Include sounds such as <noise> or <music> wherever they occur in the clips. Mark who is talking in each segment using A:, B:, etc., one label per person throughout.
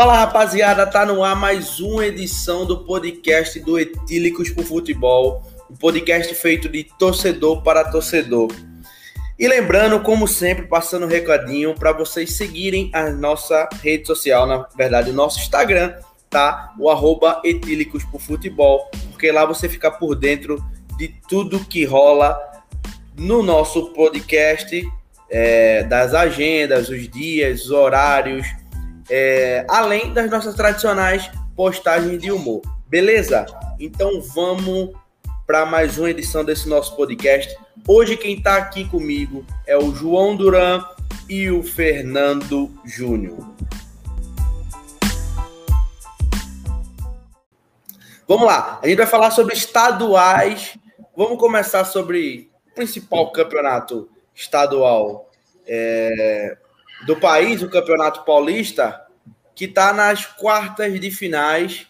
A: Fala rapaziada, tá no ar mais uma edição do podcast do Etílicos pro Futebol, um podcast feito de torcedor para torcedor. E lembrando, como sempre, passando um recadinho para vocês seguirem a nossa rede social, na verdade, o nosso Instagram, tá? O arroba Etílicos pro Futebol, porque lá você fica por dentro de tudo que rola no nosso podcast, é, das agendas, os dias, os horários, é, além das nossas tradicionais postagens de humor. Beleza? Então vamos para mais uma edição desse nosso podcast. Hoje quem está aqui comigo é o João Duran e o Fernando Júnior. Vamos lá, a gente vai falar sobre estaduais. Vamos começar sobre o principal campeonato estadual é, do país, o Campeonato Paulista, que está nas quartas de finais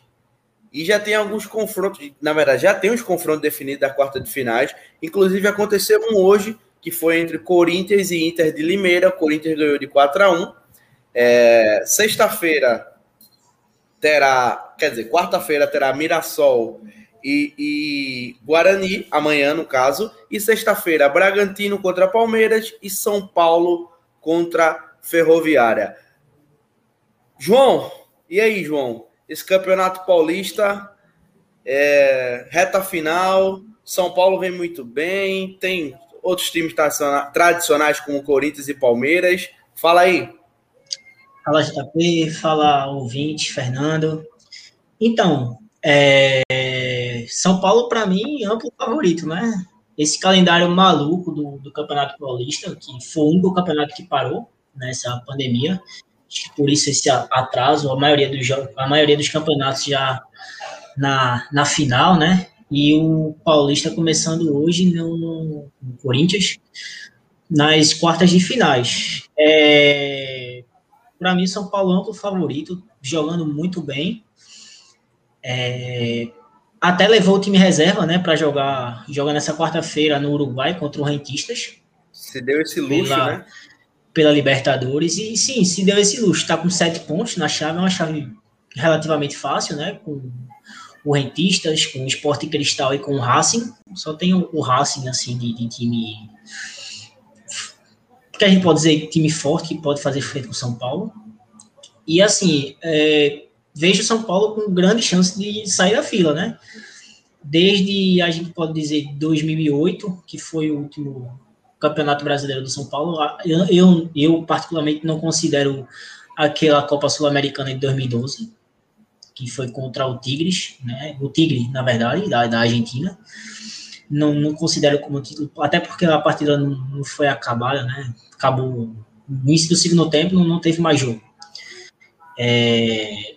A: e já tem alguns confrontos, na verdade, já tem os confrontos definidos da quarta de finais. Inclusive aconteceu um hoje, que foi entre Corinthians e Inter de Limeira. O Corinthians ganhou de 4 a 1. É, Sexta-feira terá, quer dizer, quarta-feira terá Mirassol e, e, Guarani, amanhã no caso, e sexta-feira Bragantino contra Palmeiras e São Paulo contra Ferroviária. João, e aí, João? Esse campeonato paulista é reta final. São Paulo vem muito bem. Tem outros times tradicionais como Corinthians e Palmeiras. Fala aí.
B: Fala JP, fala ouvinte, Fernando. Então, é... São Paulo, para mim, amplo favorito, né? Esse calendário maluco do, do Campeonato Paulista, que foi o único campeonato que parou, nessa pandemia. Por isso esse atraso, a maioria dos a maioria dos campeonatos já na, na final, né? E o Paulista começando hoje no, no Corinthians nas quartas de finais. É, Para mim, São Paulo é o favorito, jogando muito bem. É, até levou o time reserva, né, para jogar, jogar nessa quarta-feira no Uruguai contra o Rentistas.
A: Se deu esse luxo, pela, né?
B: Pela Libertadores. E sim, se deu esse luxo. Está com sete pontos na chave, é uma chave relativamente fácil, né? Com o Rentistas, com o Esporte Cristal e com o Racing. Só tem o, Racing, assim, de, de time. Que a gente pode dizer time forte, que pode fazer frente com o São Paulo. E assim, é, vejo o São Paulo com grande chance de sair da fila, né? Desde, a gente pode dizer, 2008, que foi o último Campeonato Brasileiro do São Paulo. Eu, eu, eu particularmente não considero aquela Copa Sul-Americana de 2012, que foi contra o Tigres, né? O Tigre, na verdade, da, da Argentina. Não, não considero como título, até porque a partida não, não foi acabada, né? Acabou no início do segundo tempo, não, não teve mais jogo. É,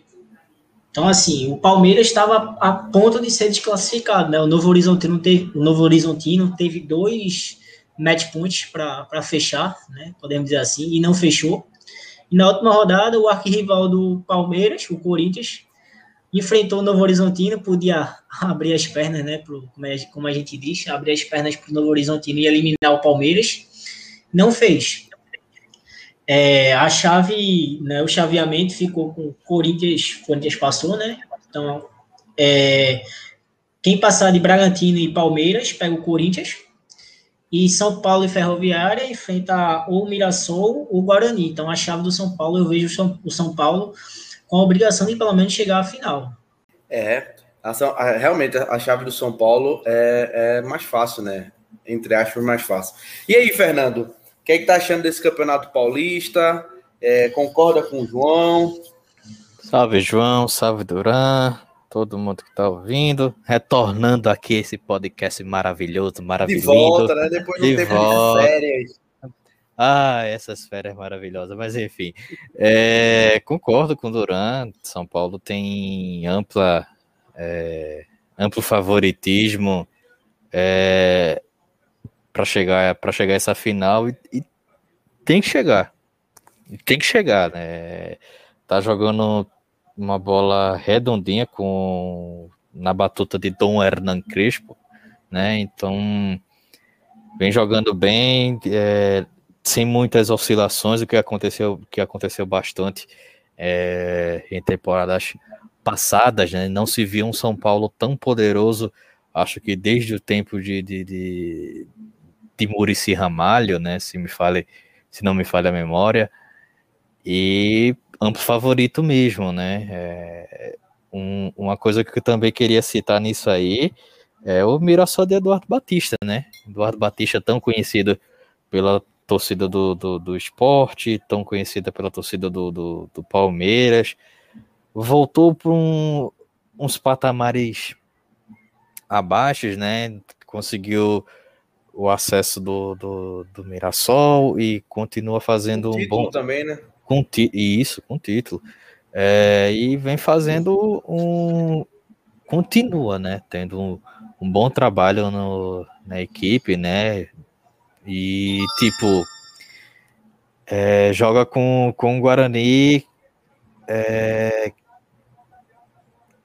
B: então, assim, o Palmeiras estava a ponto de ser desclassificado, né? O Novo Horizontino teve, o Novo Horizontino teve dois match points para fechar, né? Podemos dizer assim, e não fechou. E na última rodada, o arquirrival do Palmeiras, o Corinthians, enfrentou o Novo Horizontino, podia <laughs> abrir as pernas, né? Pro, como, a gente diz, abrir as pernas para o Novo Horizontino e eliminar o Palmeiras. Não fez. É, a chave, né, o chaveamento ficou com Corinthians, Corinthians passou, né? Então, é, quem passar de Bragantino e Palmeiras pega o Corinthians, e São Paulo e Ferroviária enfrenta ou Mirassol ou Guarani. Então, a chave do São Paulo, eu vejo o São Paulo com a obrigação de pelo menos chegar à final.
A: É, a, a, realmente a chave do São Paulo é, é, mais fácil, né? Entre aspas, mais fácil. E aí, Fernando, o que, é que tá achando desse campeonato paulista? É, concorda com o João?
C: Salve, João, salve, Duran todo mundo que está ouvindo, retornando aqui esse podcast maravilhoso, maravilhoso. De volta, né? Depois de um tempo volta. de férias. Ah, essas férias maravilhosas, mas enfim, é, concordo com o Duran, São Paulo tem ampla, é, amplo favoritismo é, para chegar para chegar essa final e, e, tem que chegar, tem que chegar, né? Tá jogando uma bola redondinha com na batuta de Dom Hernan Crespo, né? Então vem jogando bem, é, sem muitas oscilações, o que aconteceu, que aconteceu bastante é, em temporadas passadas, né? Não se viu um São Paulo tão poderoso, acho que desde o tempo de, de, de, de Murici Ramalho, né? Se me fale, se não me falha a memória, e amplo favorito mesmo, né? É, um, uma coisa que eu também queria citar nisso aí é o Mirassol de Eduardo Batista, né? Eduardo Batista, tão conhecido pela torcida do, do, do esporte, tão conhecida pela torcida do, do, do Palmeiras, voltou para um, uns patamares abaixo, né? Conseguiu o acesso do, do, do Mirassol e continua fazendo um bom
A: também, né?
C: Com ti... Isso, com título. É, e vem fazendo um. Continua, né? Tendo um, um bom trabalho no, na equipe, né? E, tipo, é, joga com, com o Guarani, é,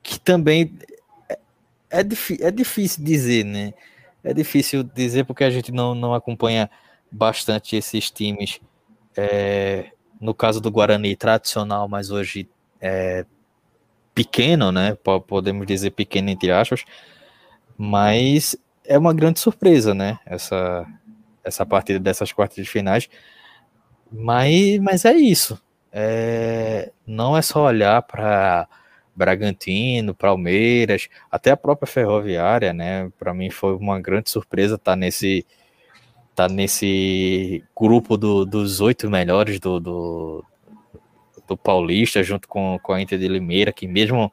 C: que também é, é, é difícil dizer, né? É difícil dizer porque a gente não, não acompanha bastante esses times. É, no caso do Guarani, tradicional, mas hoje é pequeno, né? Podemos dizer pequeno entre aspas, mas é uma grande surpresa, né? Essa, essa partida dessas quartas de finais. Mas, mas é isso. É, não é só olhar para Bragantino, Palmeiras, até a própria Ferroviária, né? Para mim foi uma grande surpresa estar nesse tá nesse grupo do, dos oito melhores do, do, do, Paulista, junto com, com a Inter de Limeira, que mesmo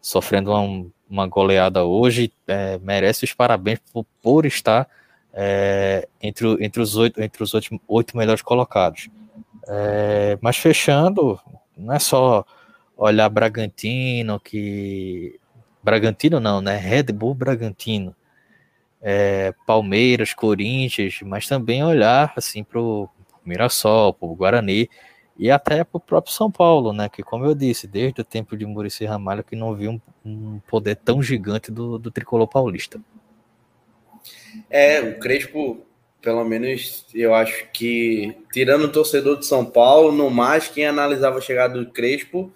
C: sofrendo uma, uma goleada hoje, é, merece os parabéns por, por estar é, entre, entre os oito entre os oito, oito melhores colocados. É, mas fechando, não é só olhar Bragantino, que. Bragantino não, né? Red Bull Bragantino. É, Palmeiras, Corinthians, mas também olhar assim para o Mirassol, para o Guarani e até para o próprio São Paulo, né? Que como eu disse, desde o tempo de Murici Ramalho que não viu um, um poder tão gigante do, do tricolor paulista.
A: É, o Crespo, pelo menos eu acho que, tirando o torcedor de São Paulo, no mais, quem analisava a chegada do Crespo,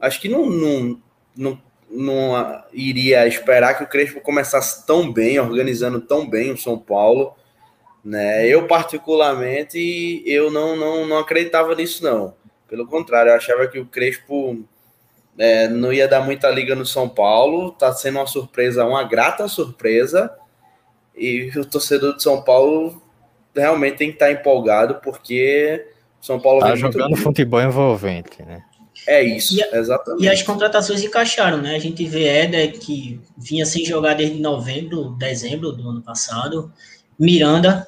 A: acho que não, não, não, não iria esperar que o Crespo começasse tão bem, organizando tão bem o São Paulo. Né? Eu, particularmente, eu não, não, não acreditava nisso, não. Pelo contrário, eu achava que o Crespo é, não ia dar muita liga no São Paulo. Tá sendo uma surpresa, uma grata surpresa. E o torcedor de São Paulo realmente tem que estar empolgado, porque São Paulo
C: tá jogando futebol envolvente, né?
A: É isso, e, exatamente.
B: E as contratações encaixaram, né? A gente vê Éder, que vinha sem jogar desde novembro, dezembro do ano passado. Miranda,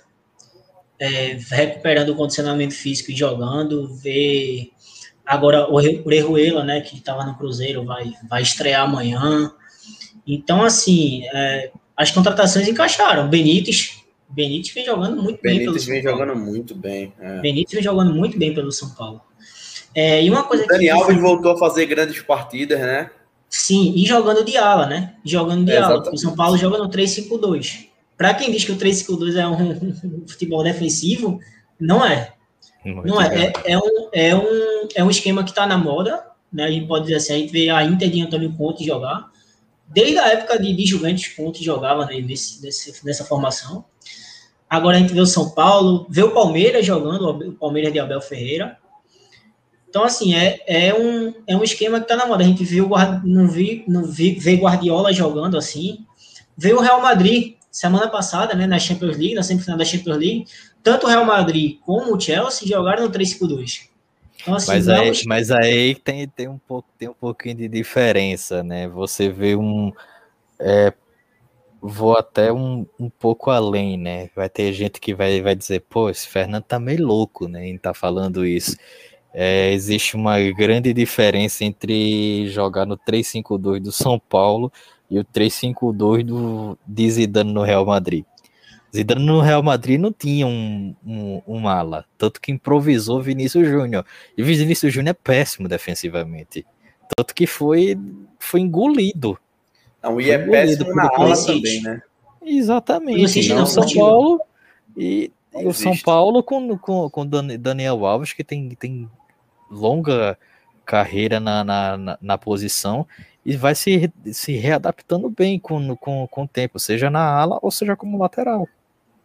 B: é, recuperando o condicionamento físico e jogando. Vê agora o Orejuela, né? Que estava no Cruzeiro, vai, vai estrear amanhã. Então, assim, é, as contratações encaixaram. Benítez, Benítez vem jogando muito
A: Benítez
B: bem
A: pelo São vem jogando muito bem. É.
B: Benítez vem jogando muito bem pelo São Paulo. É, e uma coisa
A: o Dani Alves voltou a fazer grandes partidas, né?
B: Sim, e jogando de ala, né? Jogando de é, ala. O São Paulo joga no 3-5-2. Para quem diz que o 3-5-2 é um, um, <laughs> futebol defensivo, não é. Muito não é. É, é, um, é, um, é um esquema que está na moda. Né? A gente pode dizer assim, a gente vê a Inter de Antônio Conte jogar. Desde a época de, de Juventus, Conte jogava né, nesse, nesse, nessa formação. Agora a gente vê o São Paulo, vê o Palmeiras jogando, o Palmeiras de Abel Ferreira. Então, assim, é, é, um, é um esquema que está na moda. A gente viu, não, vi, não vi, vê Guardiola jogando assim. Veio o Real Madrid semana passada, né, na Champions League, na semifinal da Champions League. Tanto o Real Madrid como o Chelsea jogaram no 3-5-2.
C: Então, assim, mas, aí, mas aí tem, tem, um pouco, tem um pouquinho de diferença, né? Você vê um. É, vou até um, um pouco além, né? Vai ter gente que vai, vai dizer, pô, esse Fernando tá meio louco, né? Em tá falando isso. É, existe uma grande diferença entre jogar no 3-5-2 do São Paulo e o 3-5-2 do, de Zidane no Real Madrid. Zidane no Real Madrid não tinha um, um, um ala, tanto que improvisou Vinícius Júnior. E o Vinícius Júnior é péssimo defensivamente. Tanto que foi, foi engolido.
A: Não, e é péssimo na ala também, né?
C: Exatamente. E o São Paulo e, e o São Paulo com, com, com Daniel Alves, que tem, tem longa carreira na, na, na, posição e vai se, se readaptando bem com, com, com o tempo, seja na ala ou seja como lateral.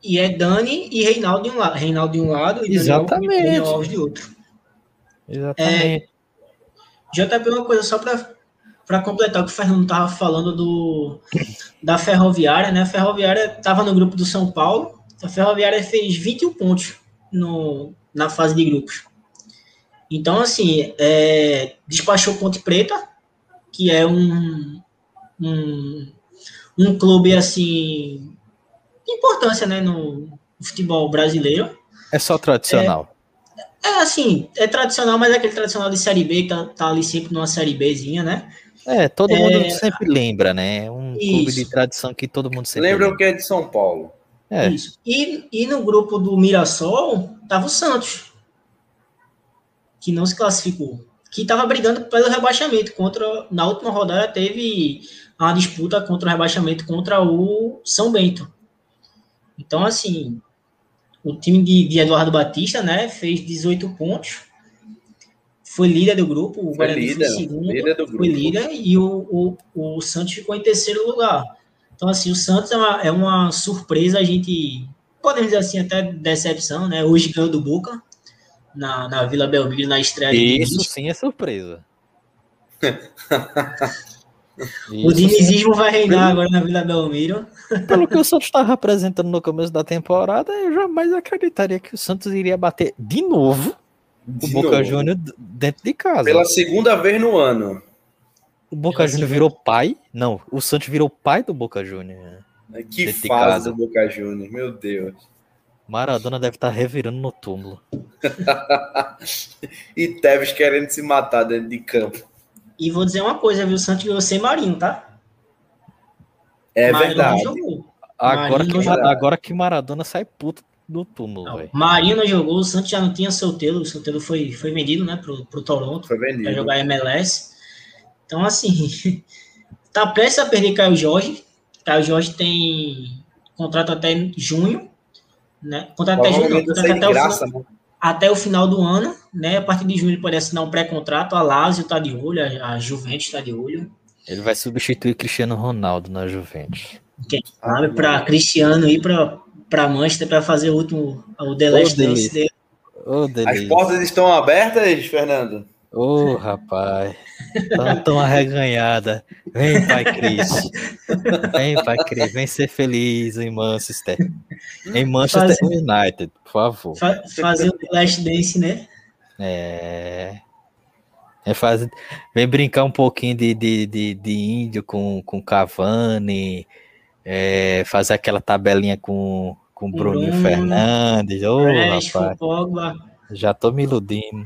B: E é Dani e Reinaldo de um lado, Reinaldo de um lado e
C: Exatamente. Daniel
B: Alves de outro.
C: Exatamente.
B: É, JP, uma coisa só para completar o que o Fernando estava falando do, da Ferroviária, né? A Ferroviária estava no grupo do São Paulo, a Ferroviária fez 21 pontos no, na fase de grupos. Então, assim, é, despachou Ponte Preta, que é um, um, um clube, assim, de importância, né, no futebol brasileiro.
C: É só tradicional.
B: É, é, assim, é tradicional, mas é aquele tradicional de Série B, que tá, tá ali sempre numa Série Bzinha, né?
C: É, todo mundo é, sempre lembra, né? Um isso. clube de tradição que todo mundo sempre
A: lembra. Lembra o que é de São Paulo.
B: É. Isso. E, e no grupo do Mirassol, tava o Santos, que não se classificou, que estava brigando pelo rebaixamento. Contra, na última rodada teve uma disputa contra o rebaixamento contra o São Bento. Então, assim, o time de, de Eduardo Batista, né, fez 18 pontos, foi líder do grupo, o Guarani foi, líder, foi segundo, líder foi líder, e o, o, o Santos ficou em terceiro lugar. Então, assim, o Santos é uma, é uma surpresa, a gente, podemos dizer assim, até decepção, né? Hoje ganhou do Boca, na, na Vila Belmiro, na estreia.
C: Isso sim é surpresa. <laughs>
B: o dinizismo vai reinar agora na Vila Belmiro.
C: Pelo que o Santos estava apresentando no começo da temporada, eu jamais acreditaria que o Santos iria bater de novo de o Boca Júnior dentro de casa.
A: Pela segunda vez no ano.
C: O Boca Júnior virou pai? Não, o Santos virou pai do Boca Júnior.
A: Que fase do Boca Júnior, meu Deus.
C: Maradona deve estar tá revirando no túmulo. <laughs>
A: e Tevez querendo se matar dentro de campo.
B: E vou dizer uma coisa, viu? O Santos ganhou sem Marinho, tá?
A: É Marinho verdade.
C: Agora que, agora que Maradona sai puto do túmulo, velho.
B: Marinho não jogou, o Santos já não tinha Solteiro, o Solteiro foi, foi vendido, né, pro, pro Toronto.
A: Foi vendido.
B: Pra jogar MLS. Então, assim, <laughs> tá prestes a perder Caio Jorge. Caio Jorge tem contrato até junho, né? Contrato até junho, contrato até, graça, o final, né? até o final do ano, né? A partir de junho ele pode assinar um pré-contrato. A Lazio tá de olho, a, a Juventus tá de olho.
C: Ele vai substituir Cristiano Ronaldo na Juventus.
B: Quem sabe para Cristiano ir para para Manchester para fazer o último o The Last Dance dele.
A: Oh, As portas estão abertas, Fernando?
C: Ô, oh, rapaz. Tão, tão arreganhada. Vem, Pai Cris. Vem, Pai Cris. Vem ser feliz em Manchester. Em Manchester United, por favor.
B: Fa fazer o Last Dance, né?
C: É. é fazer, vem brincar um pouquinho de, de, de, de índio com, com Cavani. É, fazer aquela tabelinha com, com Bruno Fernandes. Ô, oh, rapaz. Já tô me iludindo.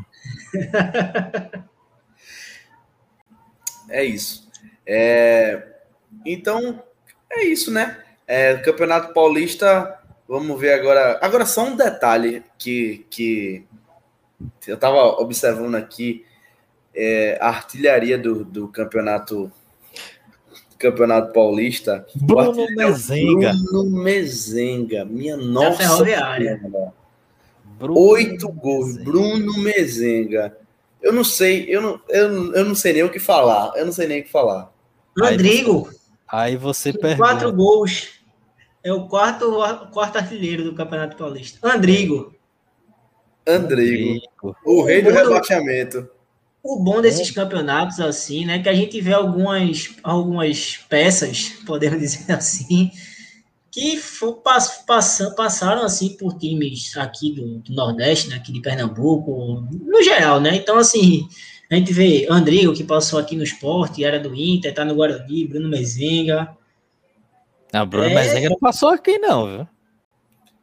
A: É isso. É, então, é isso, né? É, Campeonato Paulista, vamos ver agora. Agora, só um detalhe que, que eu estava observando aqui: é, a artilharia do, do campeonato Campeonato Paulista.
C: Bruno Mezenga.
A: Bruno Mezenga, minha nossa. Ferroviária. Oito gols, Bruno Mezenga. Eu não sei, eu não, eu, eu não sei nem o que falar. Eu não sei nem o que falar.
B: Rodrigo.
C: Aí você, aí você pergunta.
B: Quatro gols. É o quarto, quarto artilheiro do Campeonato Paulista. Andrigo.
A: Andrigo. O rei do rebaixamento.
B: O bom desses campeonatos, assim, né, que a gente vê algumas, algumas peças, <laughs> podemos dizer assim, que for, pass, passaram assim por times aqui do, do, Nordeste, né, aqui de Pernambuco, no geral, né? Então, assim, a gente vê Andrigo, que passou aqui no esporte, era do Inter, tá no Guarani, Bruno Mezenga.
C: Não, Bruno é... Mezenga não passou aqui, não, viu?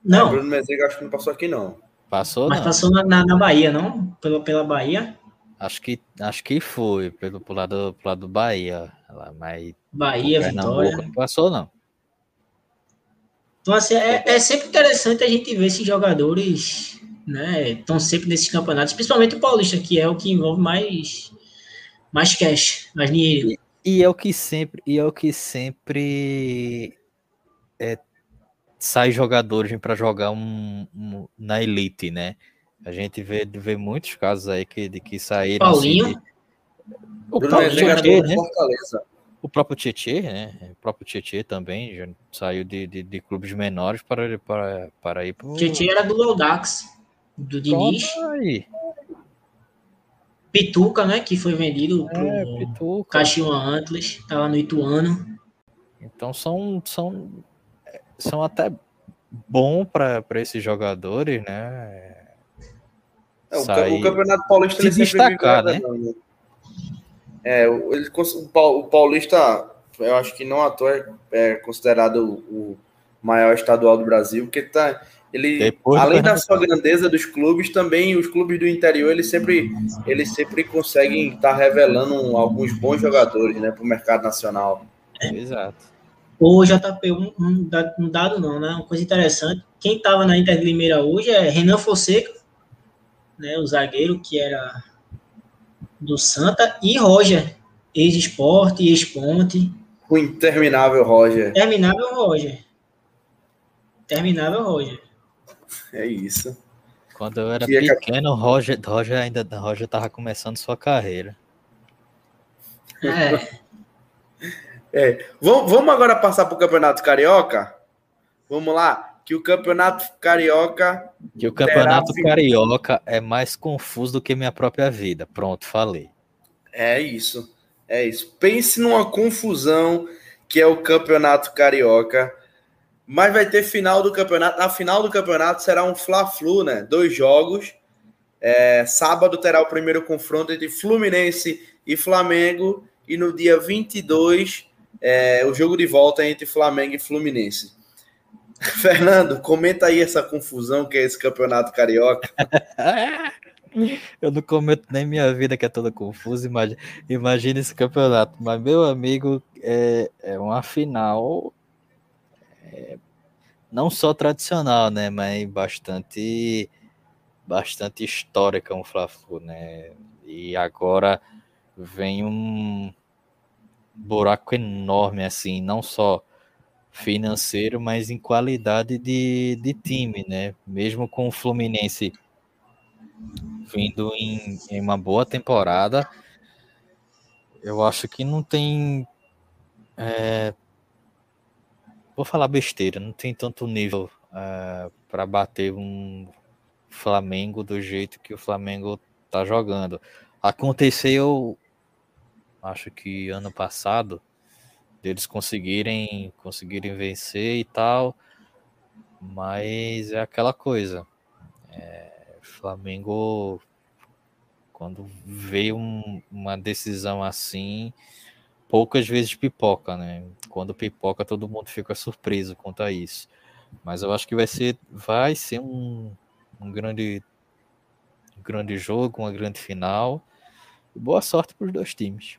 A: Não. É, Bruno Mezenga acho que não passou aqui, não.
C: Passou,
B: Mas
C: não.
B: passou na, na, na, Bahia, não? Pela, pela Bahia.
C: Acho que, acho que foi, pelo pro lado, pro lado do Bahia. Mas
B: Bahia, Vitória.
C: Não passou, não.
B: Então, assim, é, é sempre interessante a gente ver esses jogadores, né? Estão sempre nesses campeonatos, principalmente o Paulista, que é o que envolve mais, mais cash, mais dinheiro.
C: E, e é o que sempre, e é o que sempre é, sai jogadores para jogar um, um, na elite, né? A gente vê, vê muitos casos aí que, de que saíram.
B: Paulinho.
C: Assim, de, O próprio Tietê, né? Fortaleza. O próprio Tietê, né? O próprio Tietê também já saiu de, de, de clubes menores para, para, para ir para o...
B: Tietê era do Lodax, do Diniz. Aí. Pituca, né? Que foi vendido é, pro Caxiwa Antlers, tá lá no Ituano.
C: Então são, são, são até bom para esses jogadores, né?
A: É, o, o, Campeonato Paulista
C: se destacar, né? né?
A: É, ele, o Paulista, eu acho que não à toa é, é considerado o maior estadual do Brasil, porque tá, ele, Depois além da sua grandeza dos clubes, também os clubes do interior, eles sempre, eles sempre conseguem estar tá revelando alguns bons jogadores né, para o mercado nacional.
C: Exato.
B: O JP, um, um, dado não, né? Uma coisa interessante. Quem estava na Inter de Limeira hoje é Renan Fonseca, né? O zagueiro que era do Santa, e Roger, ex-esporte, ex-ponte.
A: O interminável Roger.
B: Interminável Roger. Interminável Roger.
A: É isso.
C: Quando eu era que pequeno, Roger, Roger ainda Roger tava começando sua carreira.
B: É. <laughs>
A: É. Vamos, vamos agora passar para o Campeonato Carioca? Vamos lá? Que o Campeonato Carioca.
C: Que o Campeonato terá... Carioca é mais confuso do que minha própria vida. Pronto, falei.
A: É isso. É isso. Pense numa confusão que é o Campeonato Carioca. Mas vai ter final do campeonato. Na final do campeonato será um Fla-Flu, né? Dois jogos. É, sábado terá o primeiro confronto entre Fluminense e Flamengo. E no dia 22 é, o jogo de volta entre Flamengo e Fluminense. <laughs> Fernando, comenta aí essa confusão que é esse campeonato carioca. <laughs>
C: Eu não comento nem minha vida que é toda confusa. Imagina, imagina esse campeonato. Mas, meu amigo, é, é uma final é, não só tradicional, né? Mas bastante, bastante histórica, um Fla-Flu, né? E agora vem um, buraco enorme, assim, não só financeiro, mas em qualidade de, de time, né? Mesmo com o Fluminense vindo em, em uma boa temporada, eu acho que não tem. É, vou falar besteira, não tem tanto nível é, para bater um Flamengo do jeito que o Flamengo tá jogando. Aconteceu acho que ano passado, deles conseguirem, conseguirem vencer e tal, mas é aquela coisa. É, Flamengo, quando veio um, uma decisão assim, poucas vezes pipoca, né? Quando pipoca, todo mundo fica surpreso quanto a isso. Mas eu acho que vai ser, vai ser um, um grande, um grande jogo, uma grande final. Boa sorte para os dois times.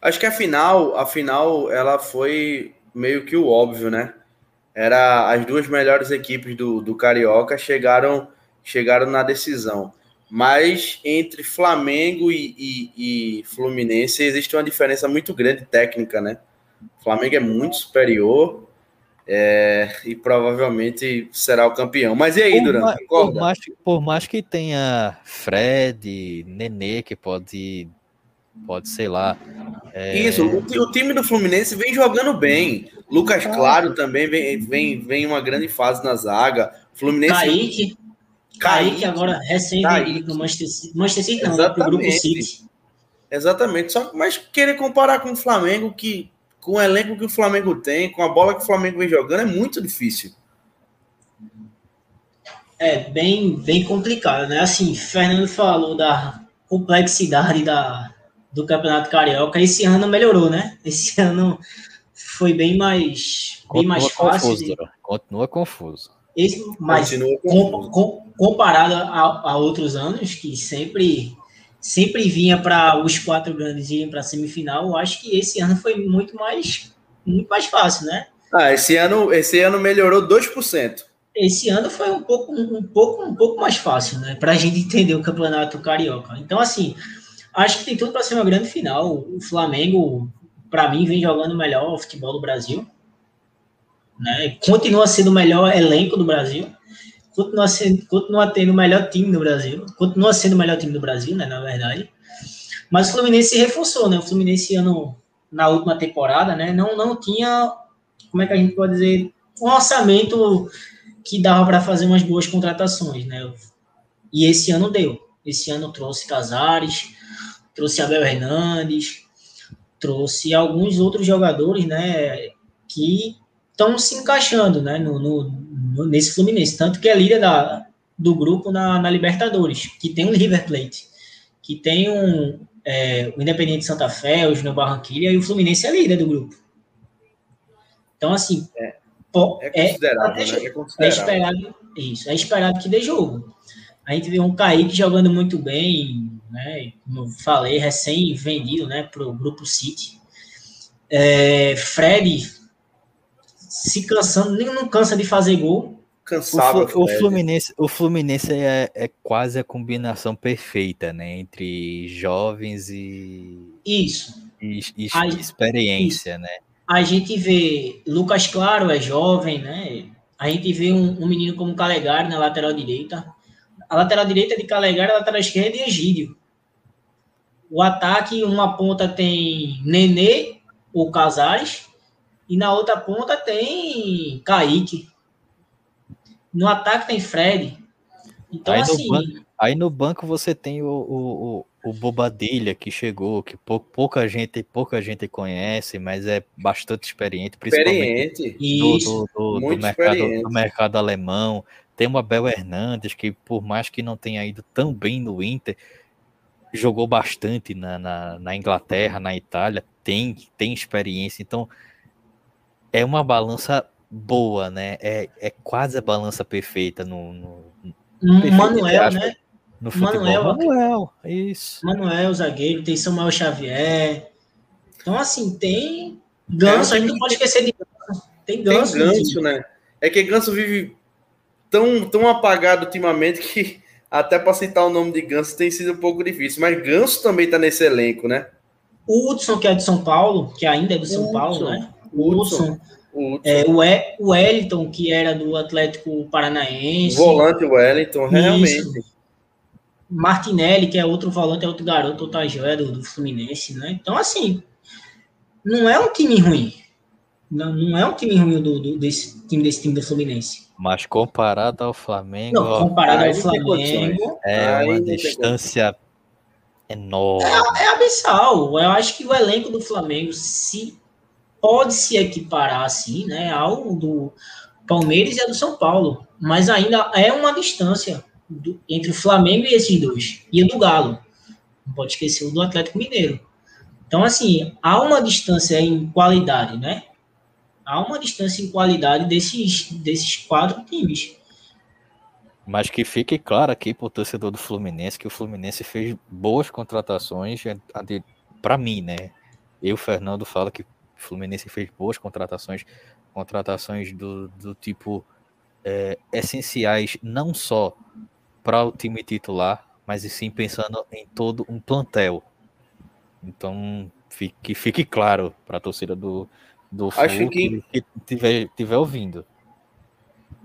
A: Acho que a final, a final, ela foi meio que o óbvio, né? Era as duas melhores equipes do, do Carioca chegaram chegaram na decisão. Mas entre Flamengo e, e, e Fluminense existe uma diferença muito grande técnica, né? O Flamengo é muito superior é, e provavelmente será o campeão. Mas e aí, Duran?
C: Por, mais, por mais que tenha Fred, Nenê, que pode pode, sei lá.
A: É... Isso, o, time do Fluminense vem jogando bem. Lucas Claro também vem, vem, vem uma grande fase na zaga. Fluminense.
B: Kaique. Kaique, agora recente do Manchester City. Manchester City não, né, Grupo City.
A: Exatamente. Só mas querer comparar com o Flamengo, que com o elenco que o Flamengo tem, com a bola que o Flamengo vem jogando, é muito difícil.
B: É bem, bem complicado, né? Assim, Fernando falou da complexidade da, do Campeonato Carioca. Esse ano melhorou, né? Esse <laughs> ano foi bem mais, bem Continua mais fácil.
C: Confuso, de... Continua confuso.
B: Esse, mas com, com, comparado a, a, outros anos, que sempre sempre vinha para os quatro grandes irem para a semifinal, eu acho que esse ano foi muito mais muito mais fácil, né?
A: Ah, esse ano esse ano melhorou 2%.
B: Esse ano foi um pouco um pouco um pouco mais fácil, né, para a gente entender o campeonato carioca. Então assim, acho que tem tudo para ser uma grande final. O Flamengo, para mim, vem jogando melhor o futebol do Brasil. Né? Continua sendo o melhor elenco do Brasil. Continua, sendo, continua tendo o melhor time do Brasil. Continua sendo o melhor time do Brasil, né, na verdade. Mas o Fluminense se reforçou, né? O Fluminense ano, na última temporada, né? Não, não tinha, como é que a gente pode dizer, um orçamento que dava para fazer umas boas contratações, né? E esse ano deu. Esse ano trouxe Casares, trouxe Abel Hernandes, trouxe alguns outros jogadores, né? Que estão se encaixando, né? No, no, nesse Fluminense. Tanto que é líder da, do grupo na, na Libertadores, que tem o River Plate, que tem um, é, o Independente Santa Fé, o Júnior Barranquilla e o Fluminense é líder do grupo. Então, assim,
A: é, é considerável, é, né? É,
B: é esperado, isso, é esperado que dê jogo. A gente vê um Kaique jogando muito bem, né? Como eu falei, recém-vendido, né, para o grupo City. É, Fred se cansando, nem não cansa de fazer gol
C: cansava. O, o, Fluminense, o Fluminense é, é, quase a combinação perfeita, né? Entre jovens e.
B: Isso.
C: E, e a, experiência, isso. né?
B: A gente vê Lucas Claro é jovem, né? A gente vê um, um menino como Calegari na lateral direita. A lateral direita é de Calegari, a lateral esquerda é de Egídio. O ataque, uma ponta tem Nenê ou Casares, e na outra ponta tem Kaique. No ataque tem Fred. Então,
C: aí
B: assim.
C: No banco, aí no banco você tem o, o, o, o Bobadilha que chegou, que pou, pouca gente pouca gente conhece, mas é bastante experiente,
A: principalmente
C: experiente. Do, do, do, do mercado, do mercado alemão. Tem o Abel Hernandes, que por mais que não tenha ido tão bem no Inter, jogou bastante na, na, na Inglaterra, na Itália, tem, tem experiência. Então, é uma balança boa, né? É, é quase a balança perfeita no. no,
B: no Manuel, né?
C: No futebol. Manuel,
B: Manuel, isso. Manuel, zagueiro, tem Samuel Xavier. Então, assim, tem ganso, é, a gente não pode esquecer de ganso. Tem ganso.
A: Tem ganso, né? É que ganso vive tão, tão apagado ultimamente que <laughs> até para citar o nome de Ganso tem sido um pouco difícil. Mas Ganso também tá nesse elenco, né?
B: O Hudson, que é de São Paulo, que ainda é do São Hudson. Paulo, né? O Hudson. Hudson é, o, e, o Wellington, que era do Atlético Paranaense.
A: Volante Wellington, realmente. Isso.
B: Martinelli, que é outro volante, é outro garoto, outra joia do, do Fluminense, né? Então, assim, não é um time ruim. Não, não é um time ruim do, do, desse, time, desse time do Fluminense.
C: Mas comparado ao Flamengo.
B: Não, comparado ao Flamengo.
C: É uma distância enorme. É,
B: é abissal. Eu acho que o elenco do Flamengo, se pode se equiparar assim, né, ao do Palmeiras e a do São Paulo, mas ainda é uma distância do, entre o Flamengo e esses dois, e o do Galo. Não pode esquecer o do Atlético Mineiro. Então, assim, há uma distância em qualidade, né? Há uma distância em qualidade desses, desses quatro times.
C: Mas que fique claro aqui para o torcedor do Fluminense que o Fluminense fez boas contratações, para mim, né? Eu, Fernando, falo que o Fluminense fez boas contratações, contratações do, do tipo é, essenciais não só para o time titular, mas sim pensando em todo um plantel. Então, fique, fique claro para a torcida do, do
A: Acho que,
C: que tiver, tiver ouvindo.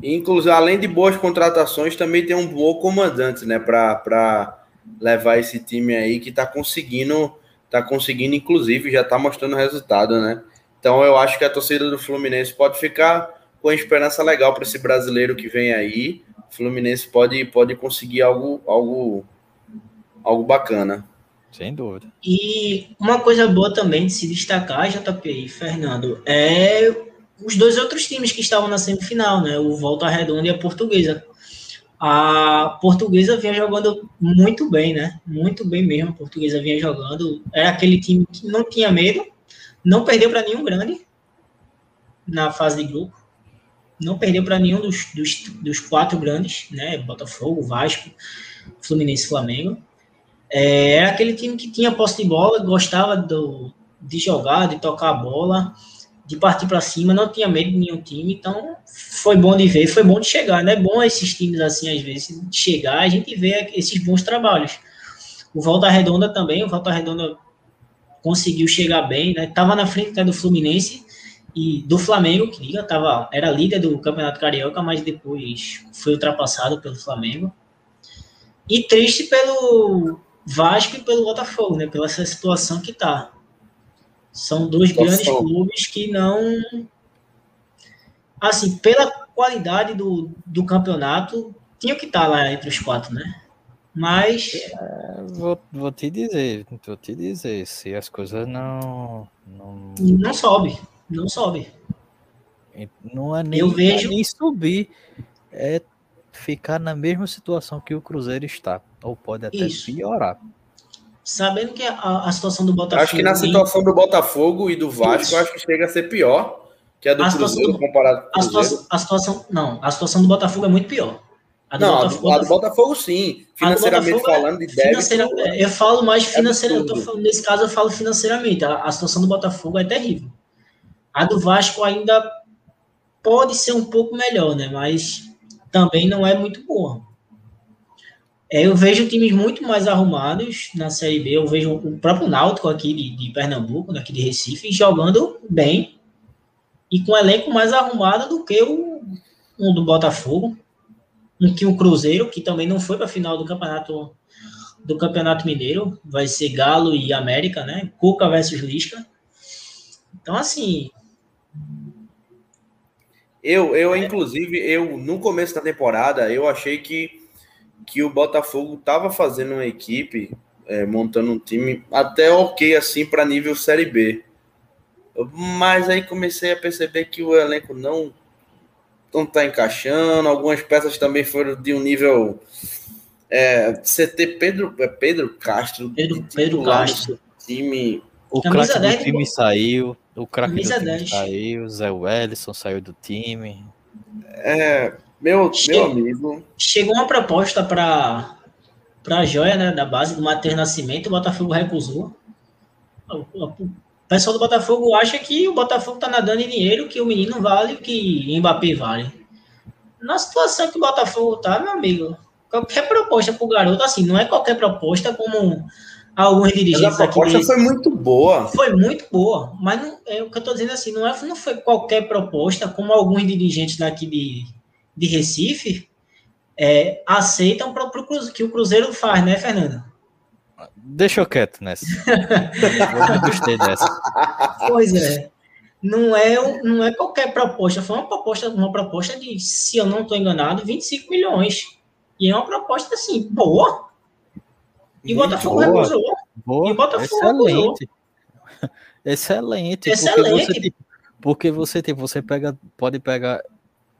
A: Inclusive, além de boas contratações, também tem um bom comandante, né, para levar esse time aí que está conseguindo tá conseguindo, inclusive, já tá mostrando resultado, né? Então eu acho que a torcida do Fluminense pode ficar com a esperança legal para esse brasileiro que vem aí. O Fluminense pode, pode conseguir algo, algo, algo bacana.
C: Sem dúvida.
B: E uma coisa boa também de se destacar, JP e Fernando, é os dois outros times que estavam na semifinal, né? O Volta Redonda e a Portuguesa a portuguesa vinha jogando muito bem, né? Muito bem mesmo. A portuguesa vinha jogando. Era aquele time que não tinha medo, não perdeu para nenhum grande na fase de grupo. Não perdeu para nenhum dos, dos, dos, quatro grandes, né? Botafogo, Vasco, Fluminense Flamengo. É, era aquele time que tinha posse de bola, gostava do, de jogar, de tocar a bola de partir para cima, não tinha medo de nenhum time, então foi bom de ver, foi bom de chegar, né? É bom esses times assim, às vezes, de chegar, a gente vê esses bons trabalhos. O Volta Redonda também, o Volta Redonda conseguiu chegar bem, né? Tava na frente né, do Fluminense e do Flamengo, que liga, tava, era líder do Campeonato Carioca, mas depois foi ultrapassado pelo Flamengo. E triste pelo Vasco e pelo Botafogo, né? Pela essa situação que tá. São dois grandes clubes que não. Assim, pela qualidade do, do campeonato, tinha que estar tá lá entre os quatro, né? Mas.
C: É, vou, vou te dizer, vou te dizer, se as coisas não.
B: Não, não sobe, não sobe.
C: Não é nem, Eu vejo... nem subir, é ficar na mesma situação que o Cruzeiro está, ou pode até Isso. piorar.
B: Sabendo que a, a, situação do Botafogo.
A: Acho que na situação do Botafogo e do Vasco, Isso. acho que chega a ser pior que a do a Cruzeiro comparado com o
B: Cruzeiro. A situação, a situação, não, a situação do Botafogo é muito pior.
A: A não, Botafogo, a do Botafogo sim. Financeiramente Botafogo é falando, de débito.
B: É, eu falo mais financeiramente. É nesse caso, eu falo financeiramente. A, a, situação do Botafogo é terrível. A do Vasco ainda pode ser um pouco melhor, né? Mas também não é muito boa. É, eu vejo times muito mais arrumados na Série B. Eu vejo o próprio Náutico aqui de, de Pernambuco, daqui de Recife, jogando bem e com um elenco mais arrumado do que o, do Botafogo que o Cruzeiro, que também não foi para a final do campeonato do Campeonato Mineiro, vai ser Galo e América, né? Cuca versus Lisca. Então, assim.
A: Eu, eu inclusive, eu no começo da temporada, eu achei que, que o Botafogo estava fazendo uma equipe, é, montando um time até ok, assim, para nível Série B. Mas aí comecei a perceber que o elenco não não está encaixando. Algumas peças também foram de um nível. É, CT Pedro, é Pedro Castro.
B: Pedro, Pedro Castro.
C: Time. O craque do time saiu. O craque do time 10. saiu. Zé Wellison saiu do time.
A: É, meu, meu amigo.
B: Chegou uma proposta para para a joia né, da base do Matheus Nascimento, o Botafogo recusou. O pessoal do Botafogo acha que o Botafogo tá nadando em dinheiro, que o menino vale o que Mbappé vale. Na situação que o Botafogo tá, meu amigo, qualquer proposta pro garoto, assim, não é qualquer proposta como alguns dirigentes
A: mas a proposta aqui. foi muito boa.
B: Foi muito boa, mas não, é o que eu tô dizendo assim, não, é, não foi qualquer proposta, como alguns dirigentes daqui de, de Recife é, aceitam para o que o Cruzeiro faz, né, Fernando?
C: Deixa eu quieto nessa. eu gostei dessa.
B: Pois é. Não é, não é qualquer proposta. Foi uma proposta, uma proposta de, se eu não estou enganado, 25 milhões. E é uma proposta, assim, boa. E o Botafogo boa. recusou.
C: Boa. E o Botafogo Excelente. Excelente. Excelente. Porque você, porque você, você pega, pode pegar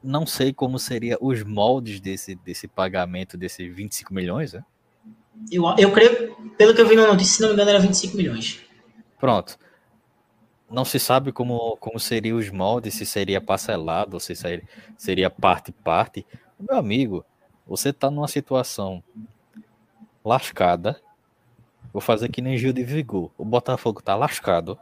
C: não sei como seria os moldes desse, desse pagamento desses 25 milhões, né?
B: Eu, eu creio, pelo que eu vi na notícia, se não me engano, era 25 milhões.
C: Pronto. Não se sabe como, como seriam os moldes, se seria parcelado, se seria, seria parte parte. Meu amigo, você está numa situação lascada. Vou fazer que nem Gil de Vigor. O Botafogo está lascado.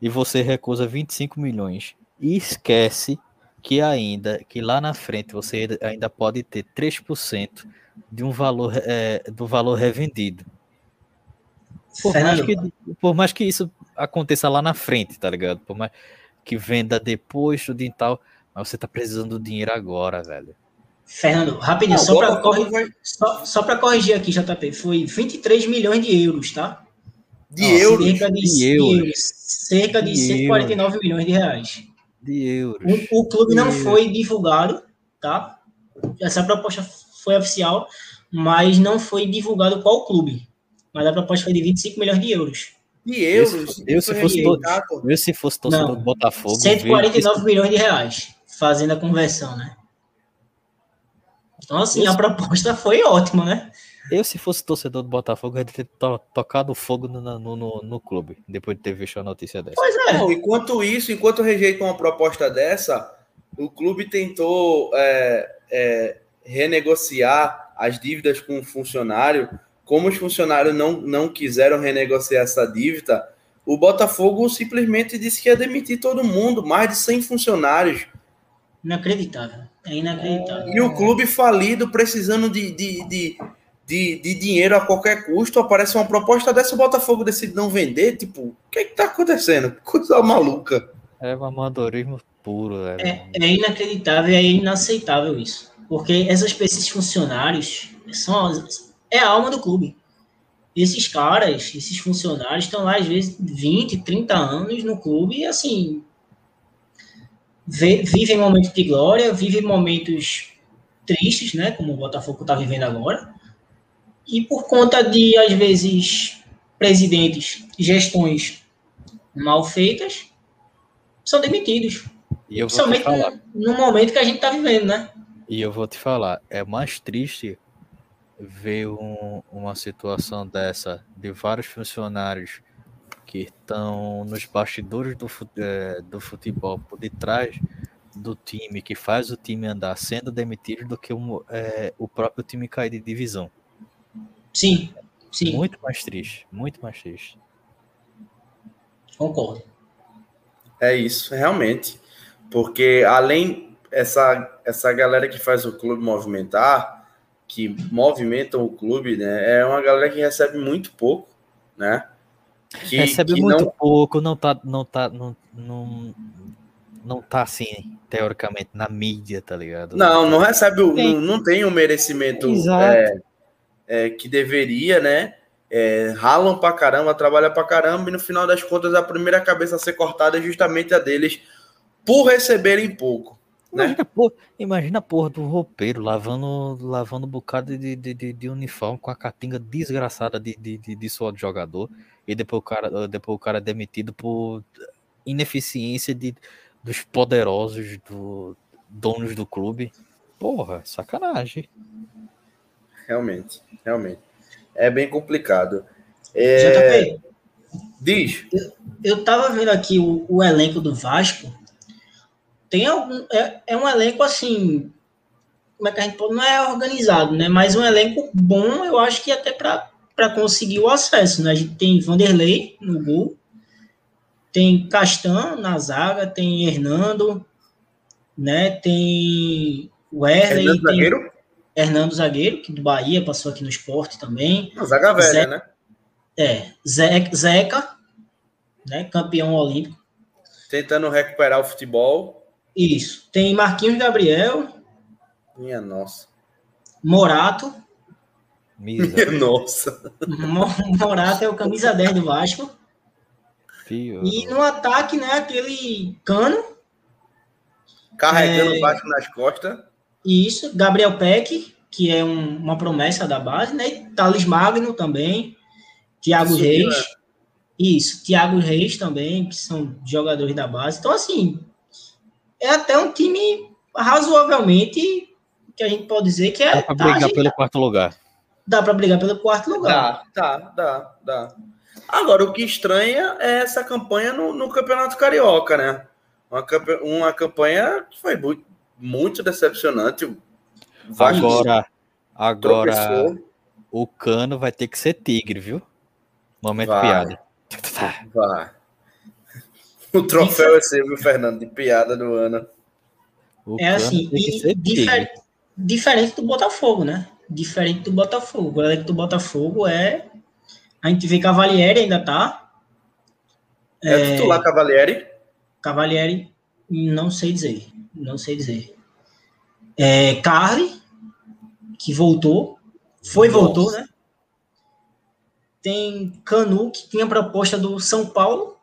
C: E você recusa 25 milhões. E esquece que ainda, que lá na frente você ainda pode ter 3% de um valor é, do valor revendido. Por mais, que, por mais que isso aconteça lá na frente, tá ligado? Por mais que venda depois, tudo e tal, mas você tá precisando do dinheiro agora, velho.
B: Fernando, rapidinho, só para corrigir, só, só corrigir aqui, JP, foi 23 milhões de euros, tá?
A: De euros?
B: Cerca de, de euros. euros. Cerca de, de 149 euros. milhões de reais.
C: De euros.
B: O, o clube de não euros. foi divulgado, tá? Essa proposta foi oficial, mas não foi divulgado qual clube. Mas a proposta foi de 25 milhões de euros.
A: De euros?
C: Eu, se fosse, todo, eu, se fosse torcedor do Botafogo.
B: 149 milhões de reais, fazendo a conversão, né? Então, assim, eu, a proposta foi ótima, né?
C: Eu, se fosse torcedor do Botafogo, eu ia ter to tocado fogo no, no, no, no, clube, depois de ter visto a notícia dessa.
A: Pois é. Enquanto isso, enquanto rejeitam uma proposta dessa, o clube tentou é, é, renegociar as dívidas com o funcionário. Como os funcionários não, não quiseram renegociar essa dívida, o Botafogo simplesmente disse que ia demitir todo mundo, mais de 100 funcionários.
B: Inacreditável. É inacreditável.
A: E o clube falido, precisando de, de, de, de, de dinheiro a qualquer custo, aparece uma proposta dessa, o Botafogo decide não vender. Tipo, o que é que tá acontecendo? <laughs> Coisa maluca.
C: É o amadorismo puro,
B: velho. É, é inacreditável, é inaceitável isso. Porque essas, esses funcionários são, é a alma do clube. Esses caras, esses funcionários estão lá às vezes 20, 30 anos no clube e assim vivem momentos de glória, vivem momentos tristes, né, como o Botafogo está vivendo agora. E por conta de às vezes presidentes, gestões mal feitas, são demitidos.
C: E eu vou te falar.
B: no momento que a gente está vivendo, né?
C: E eu vou te falar, é mais triste ver um, uma situação dessa de vários funcionários que estão nos bastidores do, é, do futebol por detrás do time, que faz o time andar sendo demitido do que o, é, o próprio time cair de divisão.
B: Sim, sim.
C: Muito mais triste, muito mais triste.
B: Concordo.
A: É isso, realmente. Porque além essa essa galera que faz o clube movimentar, que movimentam o clube, né, é uma galera que recebe muito pouco, né?
C: Que, recebe que muito não... pouco, não tá, não tá, não, não, não tá assim, teoricamente, na mídia, tá ligado?
A: Não, não recebe, o, não, não tem o merecimento é, é, que deveria, né? É, ralam pra caramba, trabalham pra caramba, e no final das contas a primeira cabeça a ser cortada é justamente a deles por receberem pouco. Né?
C: Imagina, porra, imagina a porra do roupeiro lavando, lavando um bocado de, de, de, de uniforme com a catinga desgraçada de, de, de, de jogador e depois o cara, depois o cara é demitido por ineficiência de, dos poderosos, do, donos do clube. Porra, sacanagem.
A: Realmente, realmente. É bem complicado. É... JP, Diz.
B: Eu, eu tava vendo aqui o, o elenco do Vasco tem algum. É, é um elenco assim. Como é que a gente pode. Não é organizado, né? Mas um elenco bom, eu acho que até para conseguir o acesso, né? A gente tem Vanderlei no gol, tem Castan na zaga, tem Hernando, né? Tem o Erley. Hernando tem Zagueiro? Hernando Zagueiro, que do Bahia passou aqui no esporte também.
A: A zaga velha, Zeca, né?
B: É, Zeca, né? Campeão olímpico.
A: Tentando recuperar o futebol.
B: Isso. Tem Marquinhos Gabriel.
A: Minha nossa.
B: Morato.
A: Minha nossa. <laughs>
B: Morato é o camisa 10 do Vasco. Fio. E no ataque, né, aquele cano.
A: Carregando é... o Vasco nas costas.
B: Isso. Gabriel Peck, que é um, uma promessa da base, né? E Thales Magno também. Thiago Isso, Reis. Né? Isso. Thiago Reis também, que são jogadores da base. Então, assim, é até um time razoavelmente que a gente pode dizer que é.
C: Dá para brigar pelo quarto lugar.
B: Dá para brigar pelo quarto lugar.
A: Dá, dá, dá, dá. Agora, o que estranha é essa campanha no, no Campeonato Carioca, né? Uma, uma campanha que foi muito, muito decepcionante.
C: Agora, agora o Cano vai ter que ser tigre, viu? Momento vai, piada.
A: Vai. O troféu é seu, viu, Fernando, de piada do ano.
B: O é assim, difer diferente do Botafogo, né? Diferente do Botafogo. O elenco do Botafogo é. A gente vê Cavalieri ainda tá.
A: É, é titular Cavalieri?
B: Cavalieri, não sei dizer. Não sei dizer. É, Carly, que voltou. Foi, Nossa. voltou, né? Tem Canu, que tinha proposta do São Paulo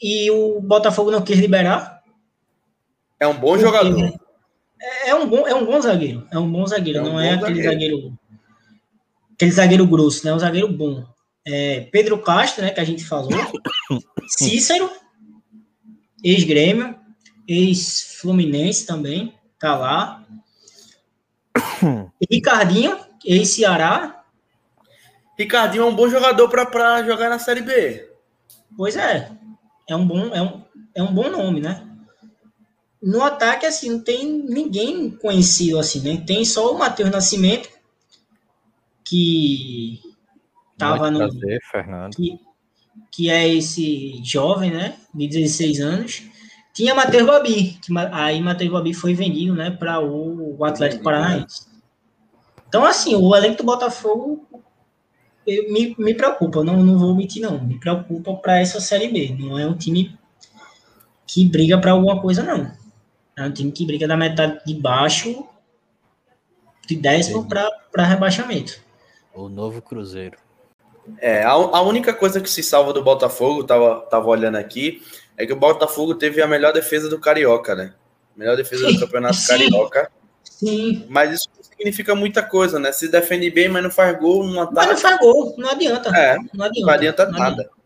B: e o Botafogo não quis liberar.
A: É um bom jogador.
B: É, é, um bom, é um bom zagueiro. É um bom zagueiro. É um não é aquele zagueiro. zagueiro. Aquele zagueiro grosso, né? É um zagueiro bom. É, Pedro Castro, né? Que a gente falou. <coughs> Cícero, ex-Grêmio, ex-Fluminense também, tá lá. <coughs> Ricardinho, ex-Ceará.
A: Ricardinho é um bom jogador para jogar na Série B.
B: Pois é é um bom, é um, é um bom nome, né? No ataque, assim, não tem ninguém conhecido assim, né? Tem só o Matheus Nascimento, que tava no.
C: Prazer, Fernando.
B: Que, que é esse jovem, né? De 16 anos. Tinha Matheus Babi, que, aí Matheus Babi foi vendido, né, para o, o Atlético Paranaense. Então, assim, o elenco do Botafogo me, me preocupa, não, não vou mentir, não. Me preocupa para essa Série B. Não é um time que briga para alguma coisa, não. É um time que briga da metade de baixo de décimo para rebaixamento.
C: O novo Cruzeiro.
A: É, a, a, única coisa que se salva do Botafogo, tava, tava olhando aqui, é que o Botafogo teve a melhor defesa do Carioca, né? Melhor defesa do Campeonato Sim. Carioca.
B: Sim.
A: Mas isso significa muita coisa, né? Se defende bem, mas não faz gol, não ataca.
B: Mas não faz gol, não adianta.
A: É, não adianta, não adianta não nada. Adianta.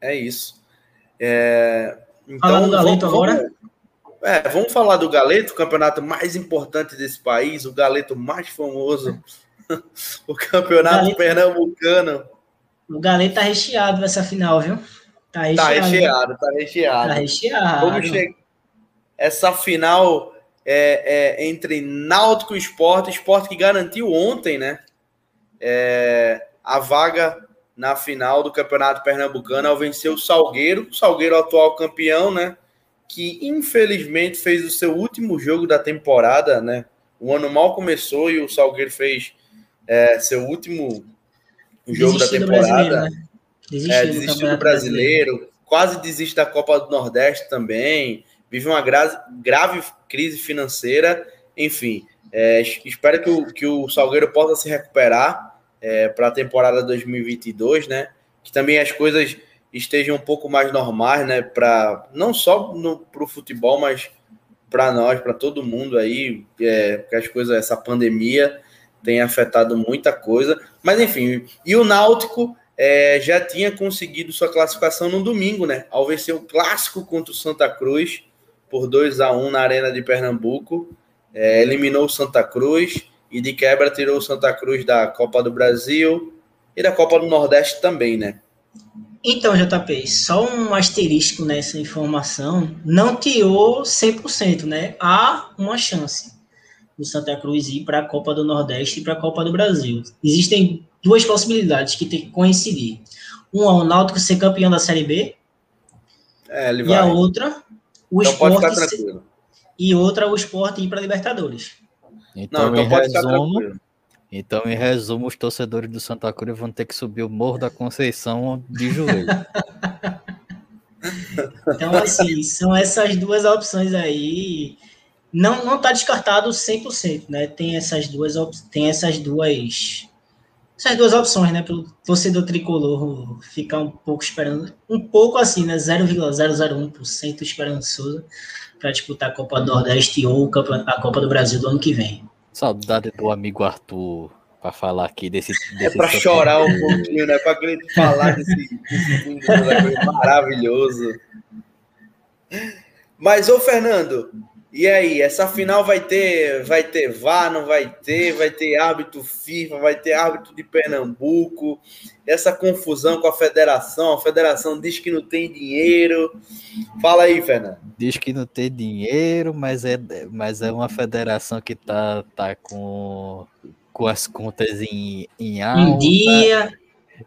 A: É isso. É, então,
B: do Galeto vamos, agora.
A: É, vamos falar do Galeto, o campeonato mais importante desse país, o Galeto mais famoso, <laughs> o campeonato Galeto, pernambucano.
B: O Galeto tá recheado nessa final, viu?
A: Tá recheado. Tá recheado, tá recheado.
B: Tá recheado. Vamos
A: chegar. Essa final é, é, entre Náutico e Esporte, Esporte que garantiu ontem, né? É, a vaga na final do Campeonato Pernambucano ao vencer o Salgueiro, o Salgueiro atual campeão, né? Que infelizmente fez o seu último jogo da temporada, né? O ano mal começou e o Salgueiro fez é, seu último jogo da temporada. Né? Desistiu, é, desistiu do, do brasileiro, brasileiro, quase desiste da Copa do Nordeste também, vive uma gra grave crise financeira, enfim. É, espero que o, que o Salgueiro possa se recuperar é, para a temporada 2022, né? Que também as coisas estejam um pouco mais normais, né? Para não só para o futebol, mas para nós, para todo mundo aí, é, porque as coisas, essa pandemia tem afetado muita coisa. Mas enfim, e o Náutico é, já tinha conseguido sua classificação no domingo, né? Ao vencer o clássico contra o Santa Cruz por 2 a 1 na Arena de Pernambuco, é, eliminou o Santa Cruz e de quebra tirou o Santa Cruz da Copa do Brasil e da Copa do Nordeste também, né?
B: Então, JP, só um asterisco nessa informação, não tirou 100%, né? Há uma chance do Santa Cruz ir para a Copa do Nordeste e para a Copa do Brasil. Existem duas possibilidades que tem que coincidir. Uma, o Náutico ser campeão da Série B.
A: É, e
B: vai. a outra, o então esporte. Ser, e outra, o esporte ir para Libertadores.
C: Então, Não, então em resumo, então, em resumo, os torcedores do Santa Cruz vão ter que subir o Morro da Conceição de joelho. <laughs>
B: então, assim, são essas duas opções aí. Não, não tá descartado 100%, né? Tem essas duas tem essas duas essas duas opções, né, para o torcedor tricolor ficar um pouco esperando, um pouco assim, né, 0,001% esperançoso para disputar a Copa do Nordeste ou a Copa do Brasil do ano que vem.
C: Saudade do amigo Arthur para falar aqui desse.
A: desse é para chorar um pouquinho, né? Para falar desse, desse maravilhoso. Mas, ô Fernando, e aí, essa final vai ter, vai ter VAR, não vai ter, vai ter árbitro FIFA, vai ter árbitro de Pernambuco, essa confusão com a federação, a federação diz que não tem dinheiro. Fala aí, Fernando.
C: Diz que não tem dinheiro, mas é, mas é uma federação que tá, tá com, com as contas em, em alta.
B: Em dia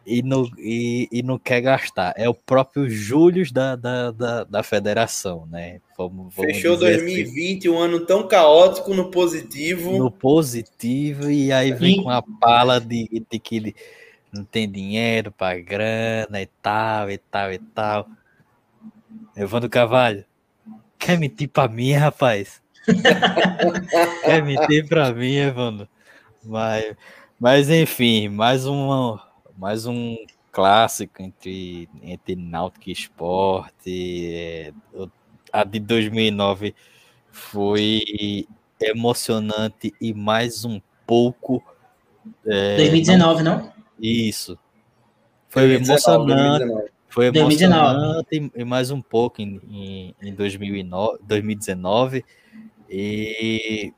C: e não, e, e não quer gastar. É o próprio Júlio da, da, da, da federação, né?
A: Vamos, vamos Fechou 2020, assim. um ano tão caótico no positivo.
C: No positivo, e aí vem e... com a pala de, de que não tem dinheiro para grana e tal, e tal, e tal. Evandro Carvalho, quer mentir para mim, rapaz? <laughs> quer mentir para mim, Evandro? Mas, mas enfim, mais uma mais um clássico entre, entre Náutico e Esporte. É, a de 2009 foi emocionante e mais um pouco.
B: É, 2019, não?
C: Isso. Foi 2019, emocionante. 2019. Foi emocionante 2019. e mais um pouco em, em, em 2009, 2019. E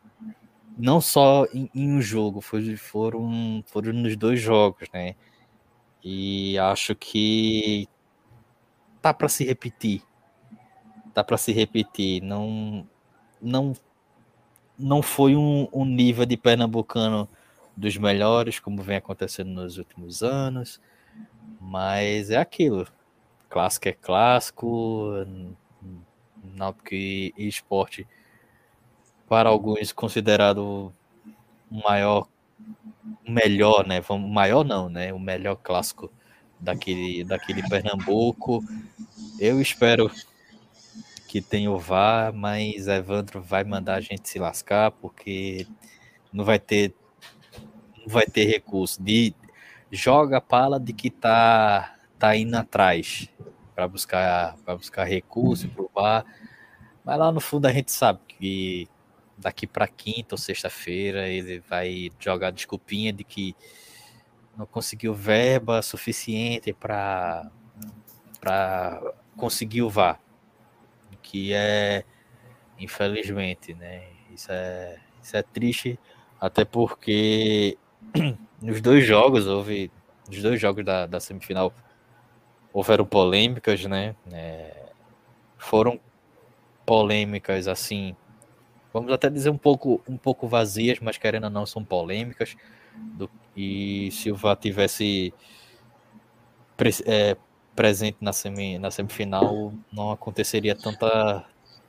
C: não só em, em um jogo, foi, foram, foram nos dois jogos, né? E acho que tá para se repetir. Tá para se repetir. Não não não foi um, um, nível de pernambucano dos melhores, como vem acontecendo nos últimos anos, mas é aquilo. Clássico é clássico, Náutico e, esporte, para alguns considerado o maior o melhor, né? Vamos, maior não, né? O melhor clássico daquele, daquele Pernambuco. Eu espero que tem o VAR, mas Evandro vai mandar a gente se lascar porque não vai ter não vai ter recurso de joga a pala de que tá tá indo atrás para buscar para buscar recurso pro VAR. Mas lá no fundo a gente sabe que daqui para quinta ou sexta-feira ele vai jogar desculpinha de que não conseguiu verba suficiente para para conseguir o VAR, que é infelizmente, né? Isso é isso é triste, até porque <clears throat> nos dois jogos houve nos dois jogos da, da semifinal houveram polêmicas, né? É, foram polêmicas assim vamos até dizer um pouco, um pouco vazias, mas querendo ou não, são polêmicas. Do, e VAR tivesse pre, é, presente na, semi, na semifinal, não aconteceria tanta,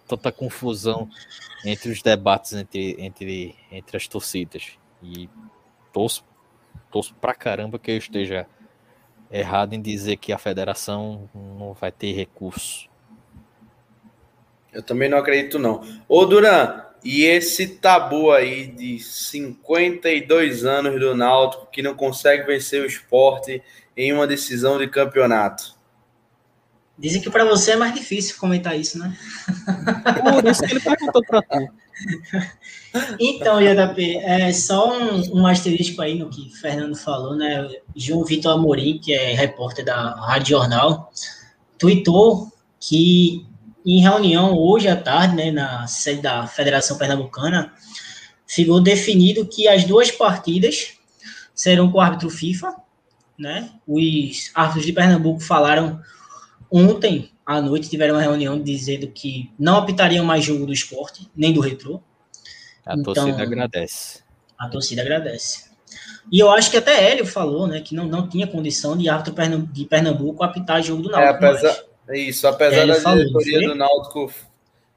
C: tanta confusão entre os debates entre, entre, entre as torcidas. E torço, torço pra caramba que eu esteja errado em dizer que a federação não vai ter recurso.
A: Eu também não acredito, não. Ô, Duran, e esse tabu aí de 52 anos do Náutico que não consegue vencer o esporte em uma decisão de campeonato.
B: Dizem que para você é mais difícil comentar isso, né?
C: Por isso que ele perguntou para tu. <laughs>
B: Então, JP, é só um, um asterisco aí no que o Fernando falou, né? João Vitor Amorim, que é repórter da Rádio Jornal, tweetou que em reunião hoje à tarde, né, na sede da Federação Pernambucana, ficou definido que as duas partidas serão com o árbitro FIFA, né? Os árbitros de Pernambuco falaram ontem à noite, tiveram uma reunião dizendo que não apitariam mais jogo do esporte, nem do retrô.
C: A então, torcida agradece.
B: A torcida agradece. E eu acho que até Hélio falou, né, que não, não tinha condição de árbitro de Pernambuco apitar jogo do Náutico.
A: É, apesar, é isso, apesar da falou, diretoria do Náutico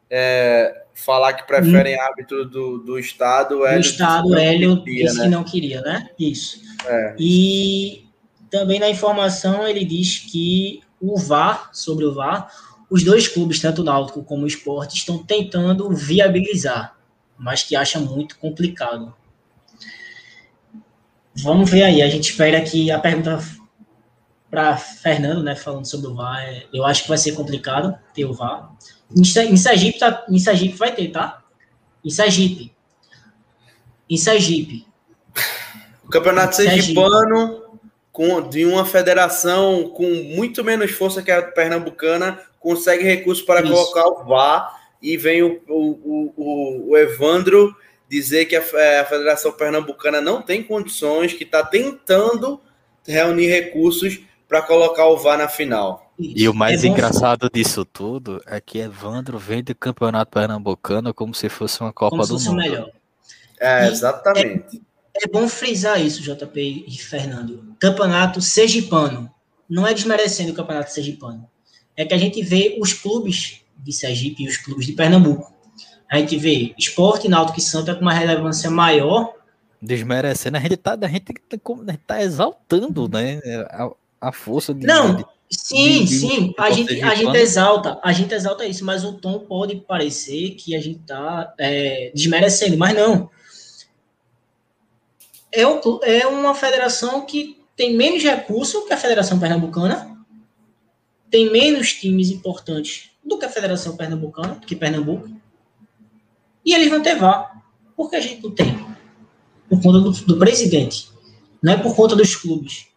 A: é, falar que preferem hum. árbitro do, do Estado,
B: o Hélio, Estado, Hélio queria, disse né? que não queria, né? Isso. É. E também na informação ele diz que o VAR, sobre o VAR, os dois clubes, tanto o Náutico como o Esporte, estão tentando viabilizar, mas que acha muito complicado. Vamos ver aí, a gente espera que a pergunta para Fernando, né, falando sobre o VAR, é, eu acho que vai ser complicado ter o VAR. Em, Sergipe, tá, em Sergipe vai ter, tá? Em Sergipe. Em Sergipe.
A: O campeonato sergipano, com, de uma federação com muito menos força que a pernambucana, consegue recursos para Isso. colocar o VAR e vem o, o, o, o Evandro dizer que a, a Federação Pernambucana não tem condições, que está tentando reunir recursos para colocar o VAR na final.
C: E o mais é engraçado disso tudo é que Evandro vem do Campeonato Pernambucano como se fosse uma Copa como do Mundo. melhor.
A: É, exatamente.
B: É, é, bom frisar isso, JP e Fernando. Campeonato Sergipano. Não é desmerecendo o Campeonato Sergipano. É que a gente vê os clubes de Sergipe e os clubes de Pernambuco. A gente vê Esporte, Náutico e Santa com uma relevância maior.
C: Desmerecendo, a gente tá, a gente tá, tá exaltando, né? A, força de.
B: Não, de, sim, de, sim. A, gente, a gente exalta, a gente exalta isso, mas o tom pode parecer que a gente tá é, desmerecendo, mas não. É, o, é uma federação que tem menos recurso que a Federação Pernambucana, tem menos times importantes do que a Federação Pernambucana, que Pernambuco, e eles vão ter VAR. Por que a gente não tem? Por conta do, do presidente, não é por conta dos clubes.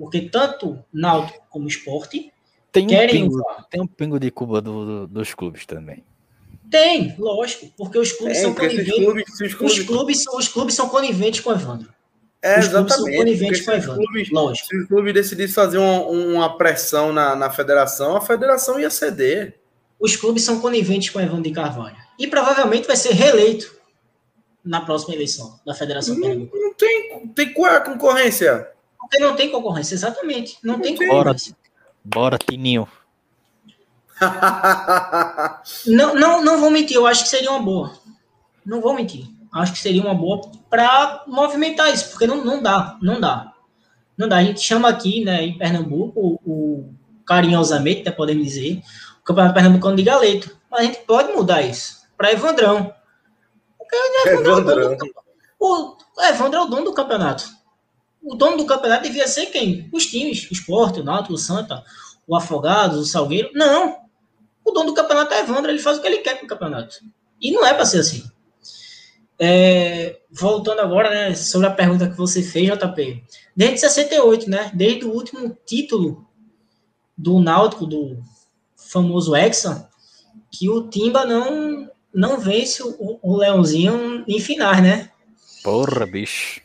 B: Porque tanto Náutico como Esporte
C: tem um querem pingo, Tem um pingo de Cuba do, do, dos clubes também.
B: Tem, lógico, porque os clubes são coniventes. Clubes, os, clubes... Os, clubes são, os clubes são coniventes com o Evandro.
A: É, os exatamente. São coniventes com o Evandro. Clubes, lógico. Se o clube decidisse fazer uma, uma pressão na, na federação, a federação ia ceder.
B: Os clubes são coniventes com o Evandro de Carvalho. E provavelmente vai ser reeleito na próxima eleição da Federação
A: Não, não tem, tem qual é a concorrência?
B: Porque não tem concorrência, exatamente. Não, não tem, tem concorrência.
C: Bora, Tininho. <laughs>
B: não, não, não vou mentir, eu acho que seria uma boa. Não vou mentir. Acho que seria uma boa para movimentar isso, porque não, não dá, não dá. Não dá. A gente chama aqui, né, em Pernambuco, o, o carinhosamente, até podemos dizer, o Campeonato Pernambucano de Galeto. Mas a gente pode mudar isso para Evandrão. Porque Evandrão, Evandrão. É o, o Evandro é o dono do campeonato. O dono do campeonato devia ser quem? Os times, o Sport, o Náutico, o Santa, o Afogados, o Salgueiro. Não. O dono do campeonato é Evandro, ele faz o que ele quer com o campeonato. E não é para ser assim. É, voltando agora, né, sobre a pergunta que você fez, JP. Desde 68, né, desde o último título do Náutico, do famoso Hexa, que o Timba não não vence o, o Leãozinho em finais, né?
C: Porra, bicho.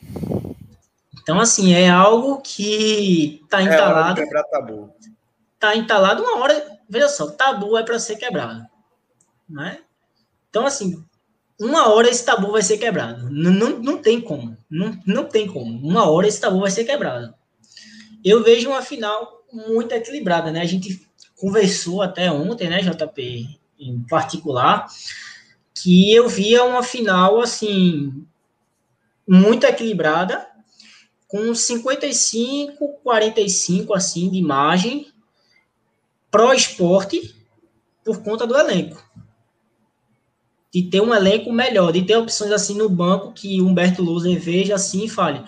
B: Então, assim, é algo que tá é entalado. É tabu. Tá entalado uma hora. Veja só, tabu é para ser quebrado. Né? Então, assim, uma hora esse tabu vai ser quebrado. Não, não, não tem como. Não, não tem como. Uma hora esse tabu vai ser quebrado. Eu vejo uma final muito equilibrada, né? A gente conversou até ontem, né, JP, em particular, que eu via uma final, assim, muito equilibrada, com 55, 45, assim, de margem pro esporte por conta do elenco de ter um elenco melhor, de ter opções assim no banco que Humberto Louser veja assim e fale,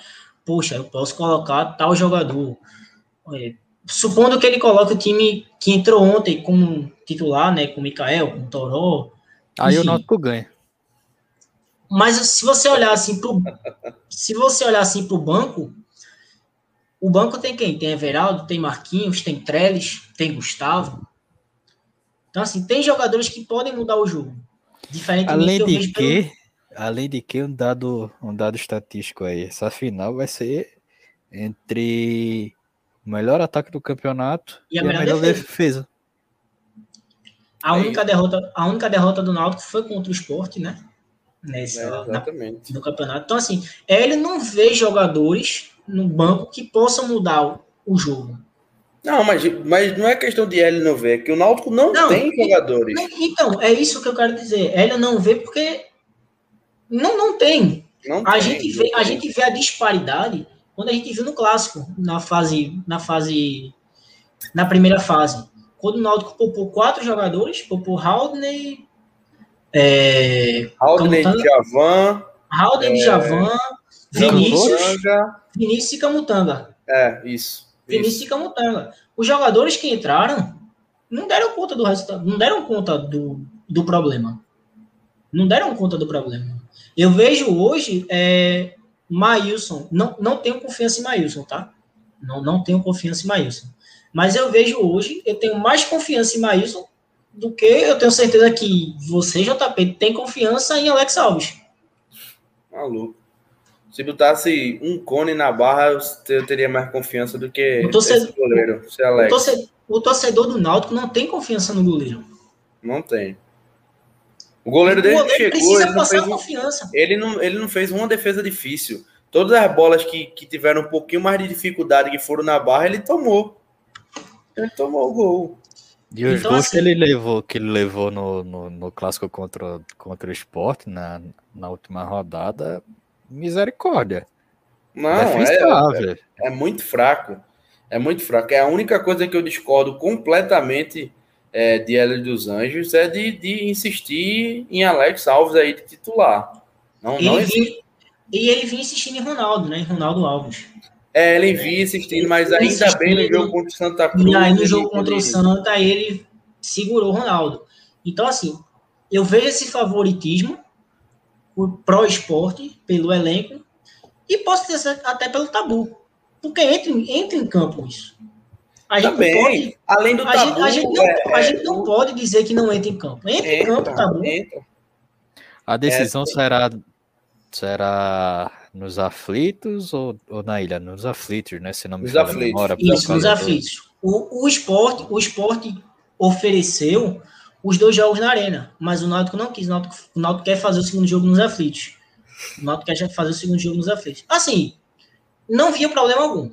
B: poxa, eu posso colocar tal jogador. É, supondo que ele coloque o time que entrou ontem como titular, né, com o Mikael, com o Toró.
C: Aí enfim. o Náutico ganha.
B: Mas se você olhar assim pro, se você olhar assim pro banco, o banco tem quem? Tem Everaldo, tem Marquinhos, tem Trellis, tem Gustavo. Então assim, tem jogadores que podem mudar o jogo.
C: Diferente além de que, pelo... além de que um dado, um dado estatístico aí, essa final vai ser entre o melhor ataque do campeonato e a, e melhor, a melhor defesa. defesa.
B: A única, derrota, a única derrota do Náutico foi contra o esporte, né? Nessa, é,
A: exatamente.
B: Na, no campeonato. Então, assim, ele não vê jogadores no banco que possam mudar o, o jogo.
A: Não, mas, mas não é questão de Hélio não ver, é que o Náutico não, não tem jogadores.
B: Então, é isso que eu quero dizer. Hélio não vê porque não, não tem. Não a, tem, gente vê, a gente vê a disparidade quando a gente viu no clássico, na fase, na fase, na primeira fase. Quando o Náutico poupou quatro jogadores, poupou Haldney,
A: é, Haldney, Javan,
B: Haldney, é, Javan, Vinícius, Vinícius e Camutanga.
A: É, isso.
B: Vinícius e Camutanga. Os jogadores que entraram não deram conta do resultado, não deram conta do, do problema. Não deram conta do problema. Eu vejo hoje é, Maílson, não, não tenho confiança em Maílson, tá? Não, não tenho confiança em Maílson. Mas eu vejo hoje, eu tenho mais confiança em Maílson do que eu tenho certeza que você, JP, tem confiança em Alex Alves.
A: Maluco. Se botasse um cone na barra, eu teria mais confiança do que o torcedor, esse goleiro,
B: o torcedor, o torcedor do Náutico não tem confiança no goleiro.
A: Não tem. O goleiro dele
B: goleiro
A: chegou,
B: precisa ele passar não
A: confiança. ele, não, ele não fez uma defesa difícil. Todas as bolas que, que tiveram um pouquinho mais de dificuldade, que foram na barra, ele tomou. Ele tomou o gol.
C: E os então, gols assim, que ele levou, que ele levou no, no, no clássico contra, contra o esporte na, na última rodada, misericórdia.
A: Não, é, é, é, muito fraco. É muito fraco. É a única coisa que eu discordo completamente é, de Hélio dos Anjos é de, de insistir em Alex Alves aí de titular. Não,
B: ele não vinha, e ele vinha insistindo em Ronaldo, né? Em Ronaldo Alves.
A: É, ele vinha insistindo, mas ainda insistindo, bem no jogo contra o Santa Cruz.
B: E aí no jogo contra o Santa, ele segurou o Ronaldo. Então, assim, eu vejo esse favoritismo pro esporte, pelo elenco, e posso dizer até pelo tabu. Porque entra, entra em campo isso.
A: A gente Também, pode, além do
B: a tabu, gente, a, gente não, é, a gente não pode dizer que não entra em campo. Entra, entra em campo, tabu. Entra.
C: A decisão é, será, será nos aflitos ou, ou, na ilha? Nos aflitos, né? Se não me nos aflitos.
B: Memória, Isso, nos aflitos. O, o, esporte, o esporte ofereceu os dois jogos na arena, mas o Náutico não quis. O Náutico, o Náutico quer fazer o segundo jogo nos aflitos. O Náutico quer fazer o segundo jogo nos aflitos. Assim, não via problema algum.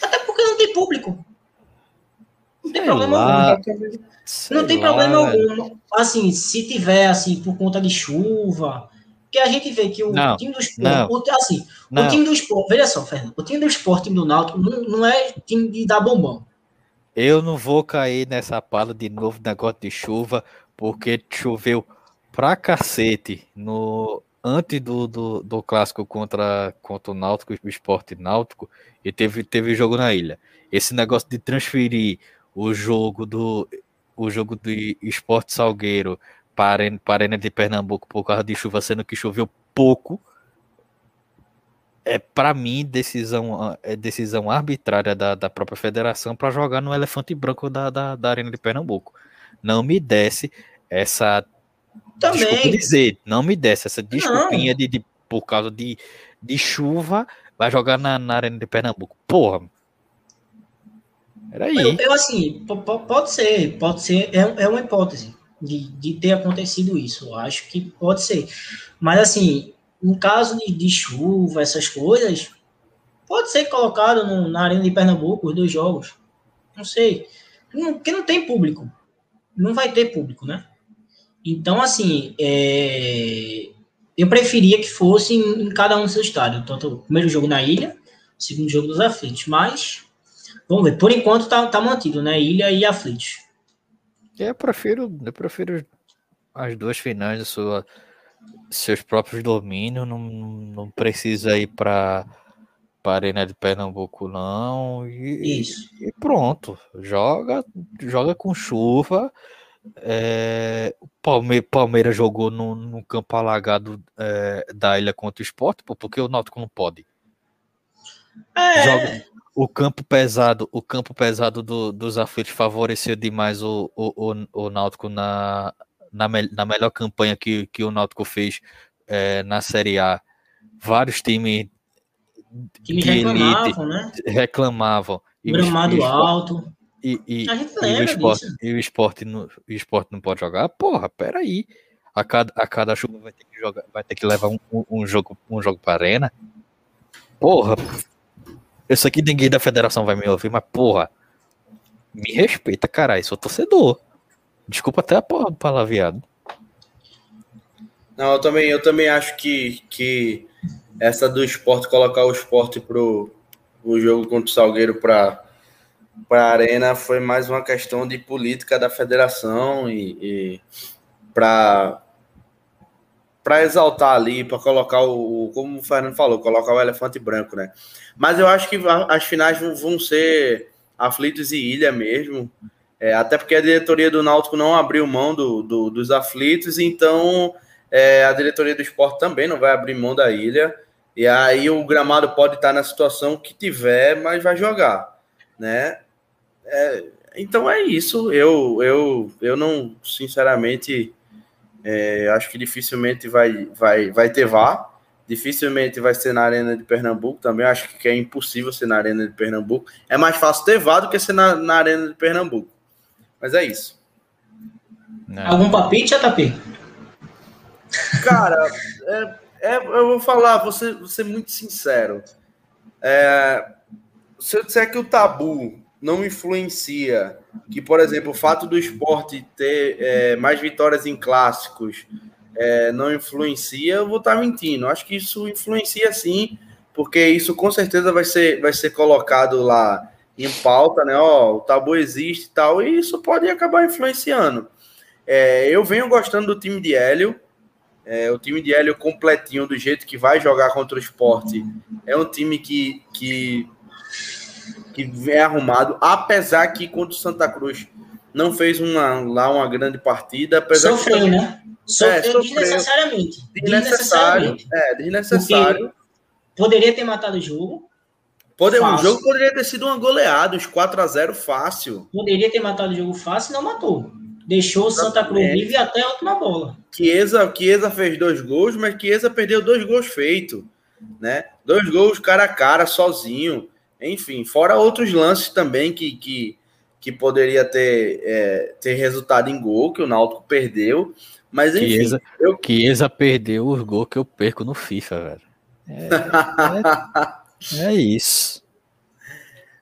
B: Até porque não tem público. Não tem Sei problema lá. algum. Não tem lá, problema velho. algum. Assim, se tiver, assim, por conta de chuva, que a gente vê que o não, time do esporte, o, assim, não. o time do esporte, veja só, Fernando, o time do esporte, time do Náutico, não, não é time de dar bombom.
C: Eu não vou cair nessa pala de novo negócio de chuva, porque choveu pra cacete no antes do, do, do clássico contra, contra o Náutico, o esporte náutico, e teve, teve jogo na ilha. Esse negócio de transferir o jogo do o jogo do esporte Salgueiro para, para a Arena de Pernambuco por causa de chuva, sendo que choveu pouco, é para mim decisão é decisão arbitrária da, da própria federação para jogar no elefante branco da, da, da, Arena de Pernambuco. Não me desce essa
B: também
C: desculpa dizer, não me desce essa desculpinha de, de, por causa de, de chuva vai jogar na, na Arena de Pernambuco. Porra.
B: Peraí. Eu, eu assim, pode ser, pode ser, é, é uma hipótese de, de ter acontecido isso. Eu acho que pode ser. Mas assim, em caso de, chuva, essas coisas, pode ser colocado no, na Arena de Pernambuco os dois jogos. Não sei. Porque não tem público. Não vai ter público, né? Então, assim, é... eu preferia que fosse em, em cada um do seu estádio. Tanto o primeiro jogo na ilha, o segundo jogo dos aflitos. Mas, vamos ver. Por enquanto tá, tá mantido, né? Ilha e aflitos.
C: Eu prefiro, eu prefiro as duas finais da sua seus próprios domínios, não, não precisa ir para a Arena de Pernambuco, não. E,
B: Isso.
C: E pronto. Joga, joga com chuva. É, Palme, Palmeiras jogou no, no campo alagado é, da ilha contra o esporte, porque o Náutico não pode.
B: É.
C: Joga, o campo pesado, o campo pesado do, dos aflitos favoreceu demais o, o, o, o Náutico na, na, me, na melhor campanha que, que o Náutico fez é, na Série A, vários times
B: que reclamavam, né?
C: reclamavam.
B: Gramado alto.
C: E, e, e, o esporte, e o esporte, no, o esporte não pode jogar? Porra, peraí. A cada, a cada chuva vai ter que jogar, vai ter que levar um, um jogo, um jogo para arena. Porra. Eu sei que ninguém da federação vai me ouvir, mas porra. Me respeita, caralho. Sou torcedor. Desculpa até a palavreado.
A: Não, eu também, eu também acho que, que essa do esporte, colocar o esporte pro o jogo contra o Salgueiro para a arena foi mais uma questão de política da federação e, e para para exaltar ali, para colocar o, como o Fernando falou, colocar o elefante branco, né? Mas eu acho que as finais vão ser aflitos e ilha mesmo. É, até porque a diretoria do Náutico não abriu mão do, do dos aflitos, então é, a diretoria do esporte também não vai abrir mão da ilha. E aí o gramado pode estar na situação que tiver, mas vai jogar, né? É, então é isso. Eu, eu, eu não, sinceramente, é, acho que dificilmente vai, vai, vai ter VAR. Dificilmente vai ser na Arena de Pernambuco também. Acho que é impossível ser na Arena de Pernambuco. É mais fácil ter VAR do que ser na, na Arena de Pernambuco. Mas é isso.
B: Não. É. Algum palpite, JP?
A: Cara, <laughs> é, é, eu vou falar, vou ser, vou ser muito sincero. É, se eu disser que o tabu não influencia, que, por exemplo, o fato do esporte ter é, mais vitórias em clássicos é, não influencia, eu vou estar mentindo. Acho que isso influencia sim, porque isso com certeza vai ser, vai ser colocado lá em pauta, né? Ó, o tabu existe e tal, e isso pode acabar influenciando. É, eu venho gostando do time de Hélio. É, o time de Hélio completinho, do jeito que vai jogar contra o esporte. É um time que, que, que vem arrumado, apesar que contra o Santa Cruz não fez uma, lá uma grande partida. Apesar
B: sofreu,
A: que,
B: né? Sofreu, é, sofreu desnecessariamente.
A: Desnecessário. É, desnecessário. Porque
B: poderia ter matado o jogo,
A: Poder, o jogo poderia ter sido uma goleada, uns 4 a 0 fácil.
B: Poderia ter matado o jogo fácil e não matou. Deixou o Santa Cruz vive até a última bola.
A: Chiesa, Chiesa fez dois gols, mas Chiesa perdeu dois gols feitos. Né? Dois gols cara a cara, sozinho. Enfim, fora outros lances também que, que, que poderia ter, é, ter resultado em gol, que o Náutico perdeu. Mas enfim.
C: Chiesa, eu... Chiesa perdeu os gols que eu perco no FIFA, velho. É, é... <laughs> É isso.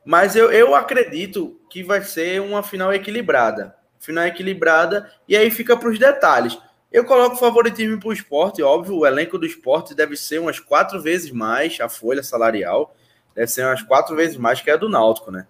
A: Mas eu, eu acredito que vai ser uma final equilibrada. Final equilibrada, e aí fica para os detalhes. Eu coloco favoritismo para o esporte, óbvio, o elenco do esporte deve ser umas quatro vezes mais, a folha salarial deve ser umas quatro vezes mais que a do Náutico, né?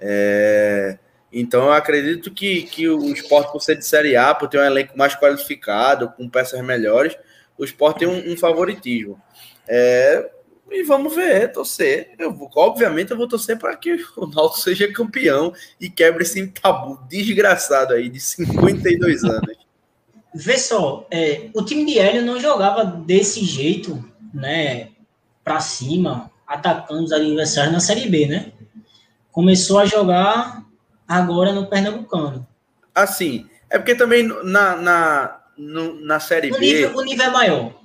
A: É... Então eu acredito que, que o esporte, por ser de Série A, por ter um elenco mais qualificado, com peças melhores, o esporte tem um, um favoritismo. É, e vamos ver, torcer. Eu vou, obviamente, eu vou torcer para que o Náutico seja campeão e quebre esse tabu desgraçado aí de 52 anos.
B: Vê só, é, o time de Hélio não jogava desse jeito, né? Para cima, atacando os adversários na Série B, né? Começou a jogar agora no Pernambucano.
A: Assim, é porque também na, na, no, na Série
B: o
A: B.
B: Nível, o nível é maior.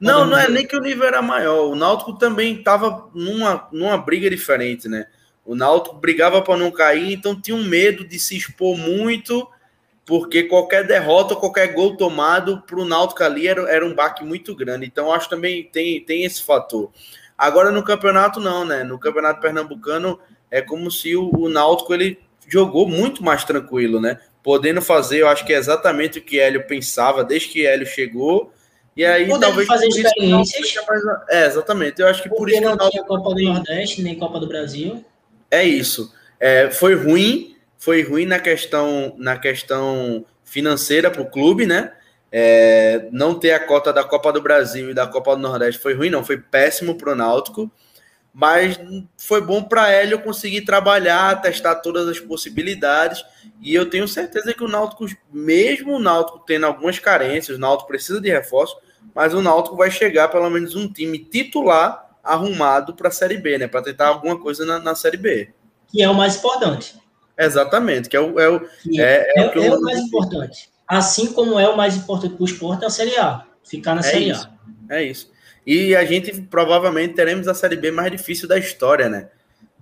A: Não, não é nem que o nível era maior. O Náutico também estava numa, numa briga diferente, né? O Náutico brigava para não cair, então tinha um medo de se expor muito, porque qualquer derrota, qualquer gol tomado para o Náutico ali era, era um baque muito grande. Então acho também tem, tem esse fator. Agora no campeonato não, né? No campeonato pernambucano é como se o, o Náutico ele jogou muito mais tranquilo, né? Podendo fazer, eu acho que é exatamente o que Hélio pensava desde que Hélio chegou e aí,
B: Podendo talvez fazer experiências.
A: Mais... É, exatamente. Eu acho que
B: por
A: isso.
B: não tinha Copa do Nordeste, nem Copa do Brasil.
A: É isso. É, foi ruim, foi ruim na questão, na questão financeira para o clube, né? É, não ter a cota da Copa do Brasil e da Copa do Nordeste foi ruim, não, foi péssimo para o Náutico, mas foi bom para Hélio conseguir trabalhar, testar todas as possibilidades, e eu tenho certeza que o Náutico, mesmo o Náutico tendo algumas carências, o Náutico precisa de reforço, mas o Náutico vai chegar pelo menos um time titular arrumado para a Série B, né? Para tentar alguma coisa na, na, Série B.
B: Que é o mais importante.
A: Exatamente, que é o, é o,
B: é, é, é, o, é o mais importante. Assim como é o mais importante para o esporte é a Série A. Ficar na
A: é
B: Série
A: isso, A. É isso. E a gente provavelmente teremos a Série B mais difícil da história, né?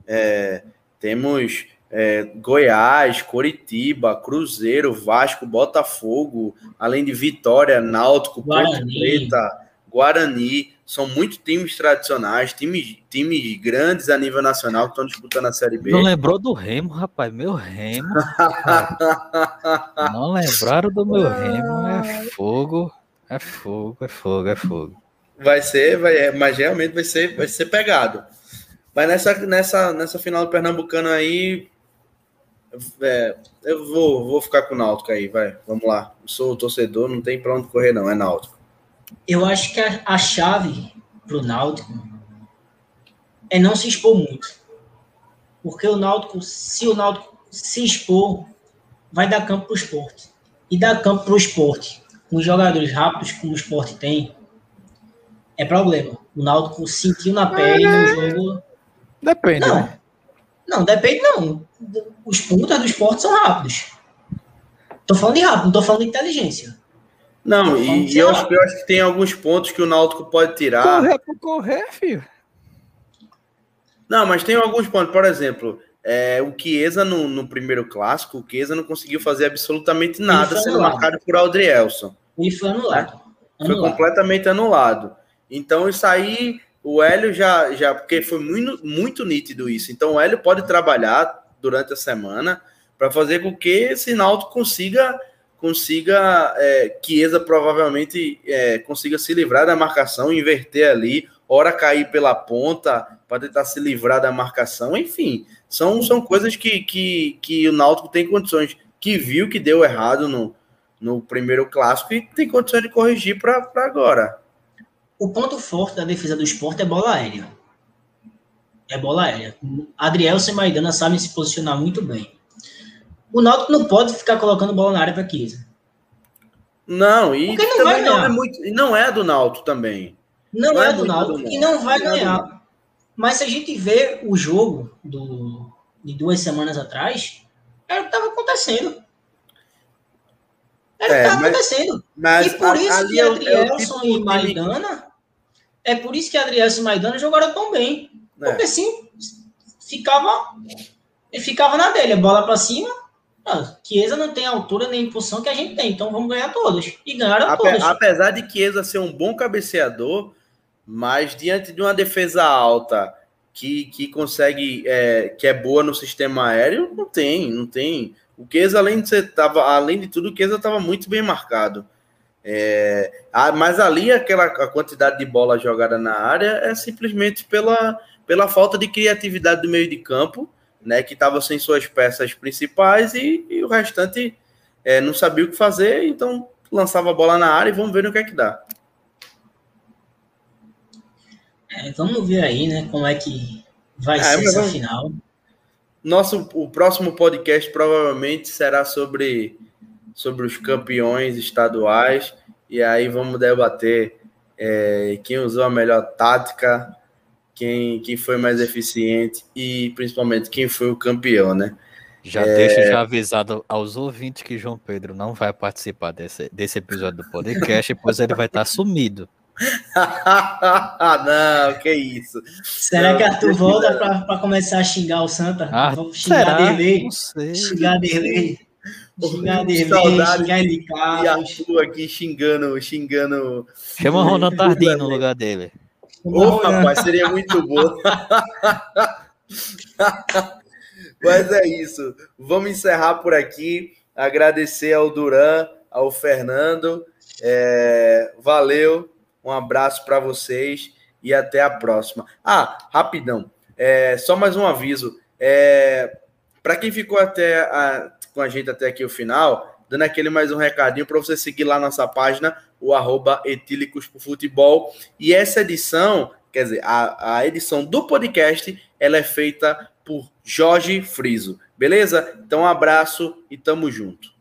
A: É, temos é, Goiás, Coritiba, Cruzeiro, Vasco, Botafogo, além de Vitória, Náutico, Porto Preta, Guarani. São muitos times tradicionais, times, times grandes a nível nacional que estão disputando a Série B.
C: Não lembrou do Remo, rapaz? Meu Remo. <laughs> Não lembraram do meu Remo. É fogo, é fogo, é fogo, é fogo.
A: Vai ser, vai, é, mas realmente vai ser, vai ser pegado. Mas nessa, nessa, nessa final do Pernambucano aí, é, eu vou, vou ficar com o Náutico aí, vai. Vamos lá. Eu sou torcedor, não tem para onde correr, não. É Náutico.
B: Eu acho que a, a chave pro Náutico é não se expor muito. Porque o Náutico, se o Náutico se expor, vai dar campo pro esporte. E dar campo pro esporte, com jogadores rápidos como o esporte tem, é problema. O Náutico sentiu na pele no jogo.
C: Depende.
B: Não,
C: né?
B: não depende não os pontas do esporte são rápidos. Tô falando de rápido, não tô falando de inteligência.
A: Não, e, eu acho, eu acho, que tem alguns pontos que o Náutico pode tirar.
C: Correr por correr, filho.
A: Não, mas tem alguns pontos. Por exemplo, é, o Chiesa no, no, primeiro clássico, o Chiesa não conseguiu fazer absolutamente nada sendo marcado por Aldrielson.
B: Ele foi anulado.
A: Foi completamente anulado. Então, isso aí, o Hélio já, já porque foi muito, muito nítido isso. Então, o Hélio pode trabalhar durante a semana para fazer com que esse Náutico consiga consiga é, Chiesa provavelmente é, consiga se livrar da marcação, inverter ali, hora cair pela ponta para tentar se livrar da marcação, enfim, são, são coisas que, que, que o Náutico tem condições, que viu que deu errado no, no primeiro clássico e tem condições de corrigir para agora.
B: O ponto forte da defesa do esporte é bola aérea é bola aérea. Adrielson e Maidana sabem se posicionar muito bem. O Náutico não pode ficar colocando bola na área para Chiesa.
A: Não, e não também não é, muito, não é do Náutico também.
B: Não, não é, é do Náutico e não vai não ganhar. É Mas se a gente vê o jogo do, de duas semanas atrás, era o que estava acontecendo. Era o que estava é, acontecendo. Mas e por isso que Adrielson é tipo e Maidana. É por isso que Adrielson e Maidana jogaram tão bem. É. Porque assim, ficava, ele ficava na dele, bola para cima. Chiesa não tem altura nem impulsão que a gente tem, então vamos ganhar todas. E ganharam Ape, todas.
A: Apesar de Chiesa ser um bom cabeceador, mas diante de uma defesa alta que, que consegue, é, que é boa no sistema aéreo, não tem, não tem. O Chiesa, além de, ser, tava, além de tudo, o Chiesa estava muito bem marcado. É, mas ali aquela a quantidade de bola jogada na área é simplesmente pela, pela falta de criatividade do meio de campo né, que estava sem suas peças principais e, e o restante é, não sabia o que fazer, então lançava a bola na área e vamos ver no que é que dá.
B: É, vamos ver aí, né, como é que vai é, ser essa vamos... final.
A: Nosso, o próximo podcast provavelmente será sobre, sobre os campeões estaduais, e aí vamos debater é, quem usou a melhor tática, quem, quem foi mais eficiente e principalmente quem foi o campeão, né?
C: Já é... deixa já avisado aos ouvintes que João Pedro não vai participar desse, desse episódio do podcast, pois ele vai estar sumido. <laughs>
A: não, que isso.
B: Será não, que Arthur volta para começar a xingar o Santa?
C: Ah, Vamos xingar
B: dele. Xingar dele. Xingar dele, xingar ele
A: E Arthur aqui xingando, xingando.
C: Chama o Ronald Tardim no lugar dele.
A: Ô, oh, rapaz, seria muito bom. <laughs> Mas é isso. Vamos encerrar por aqui. Agradecer ao Duran, ao Fernando. É, valeu. Um abraço para vocês e até a próxima. Ah, rapidão. É, só mais um aviso. É, para quem ficou até a, com a gente até aqui o final, dando aquele mais um recadinho para você seguir lá nossa página, o arroba etílicos pro futebol. E essa edição, quer dizer, a, a edição do podcast, ela é feita por Jorge Friso. Beleza? Então, um abraço e tamo junto.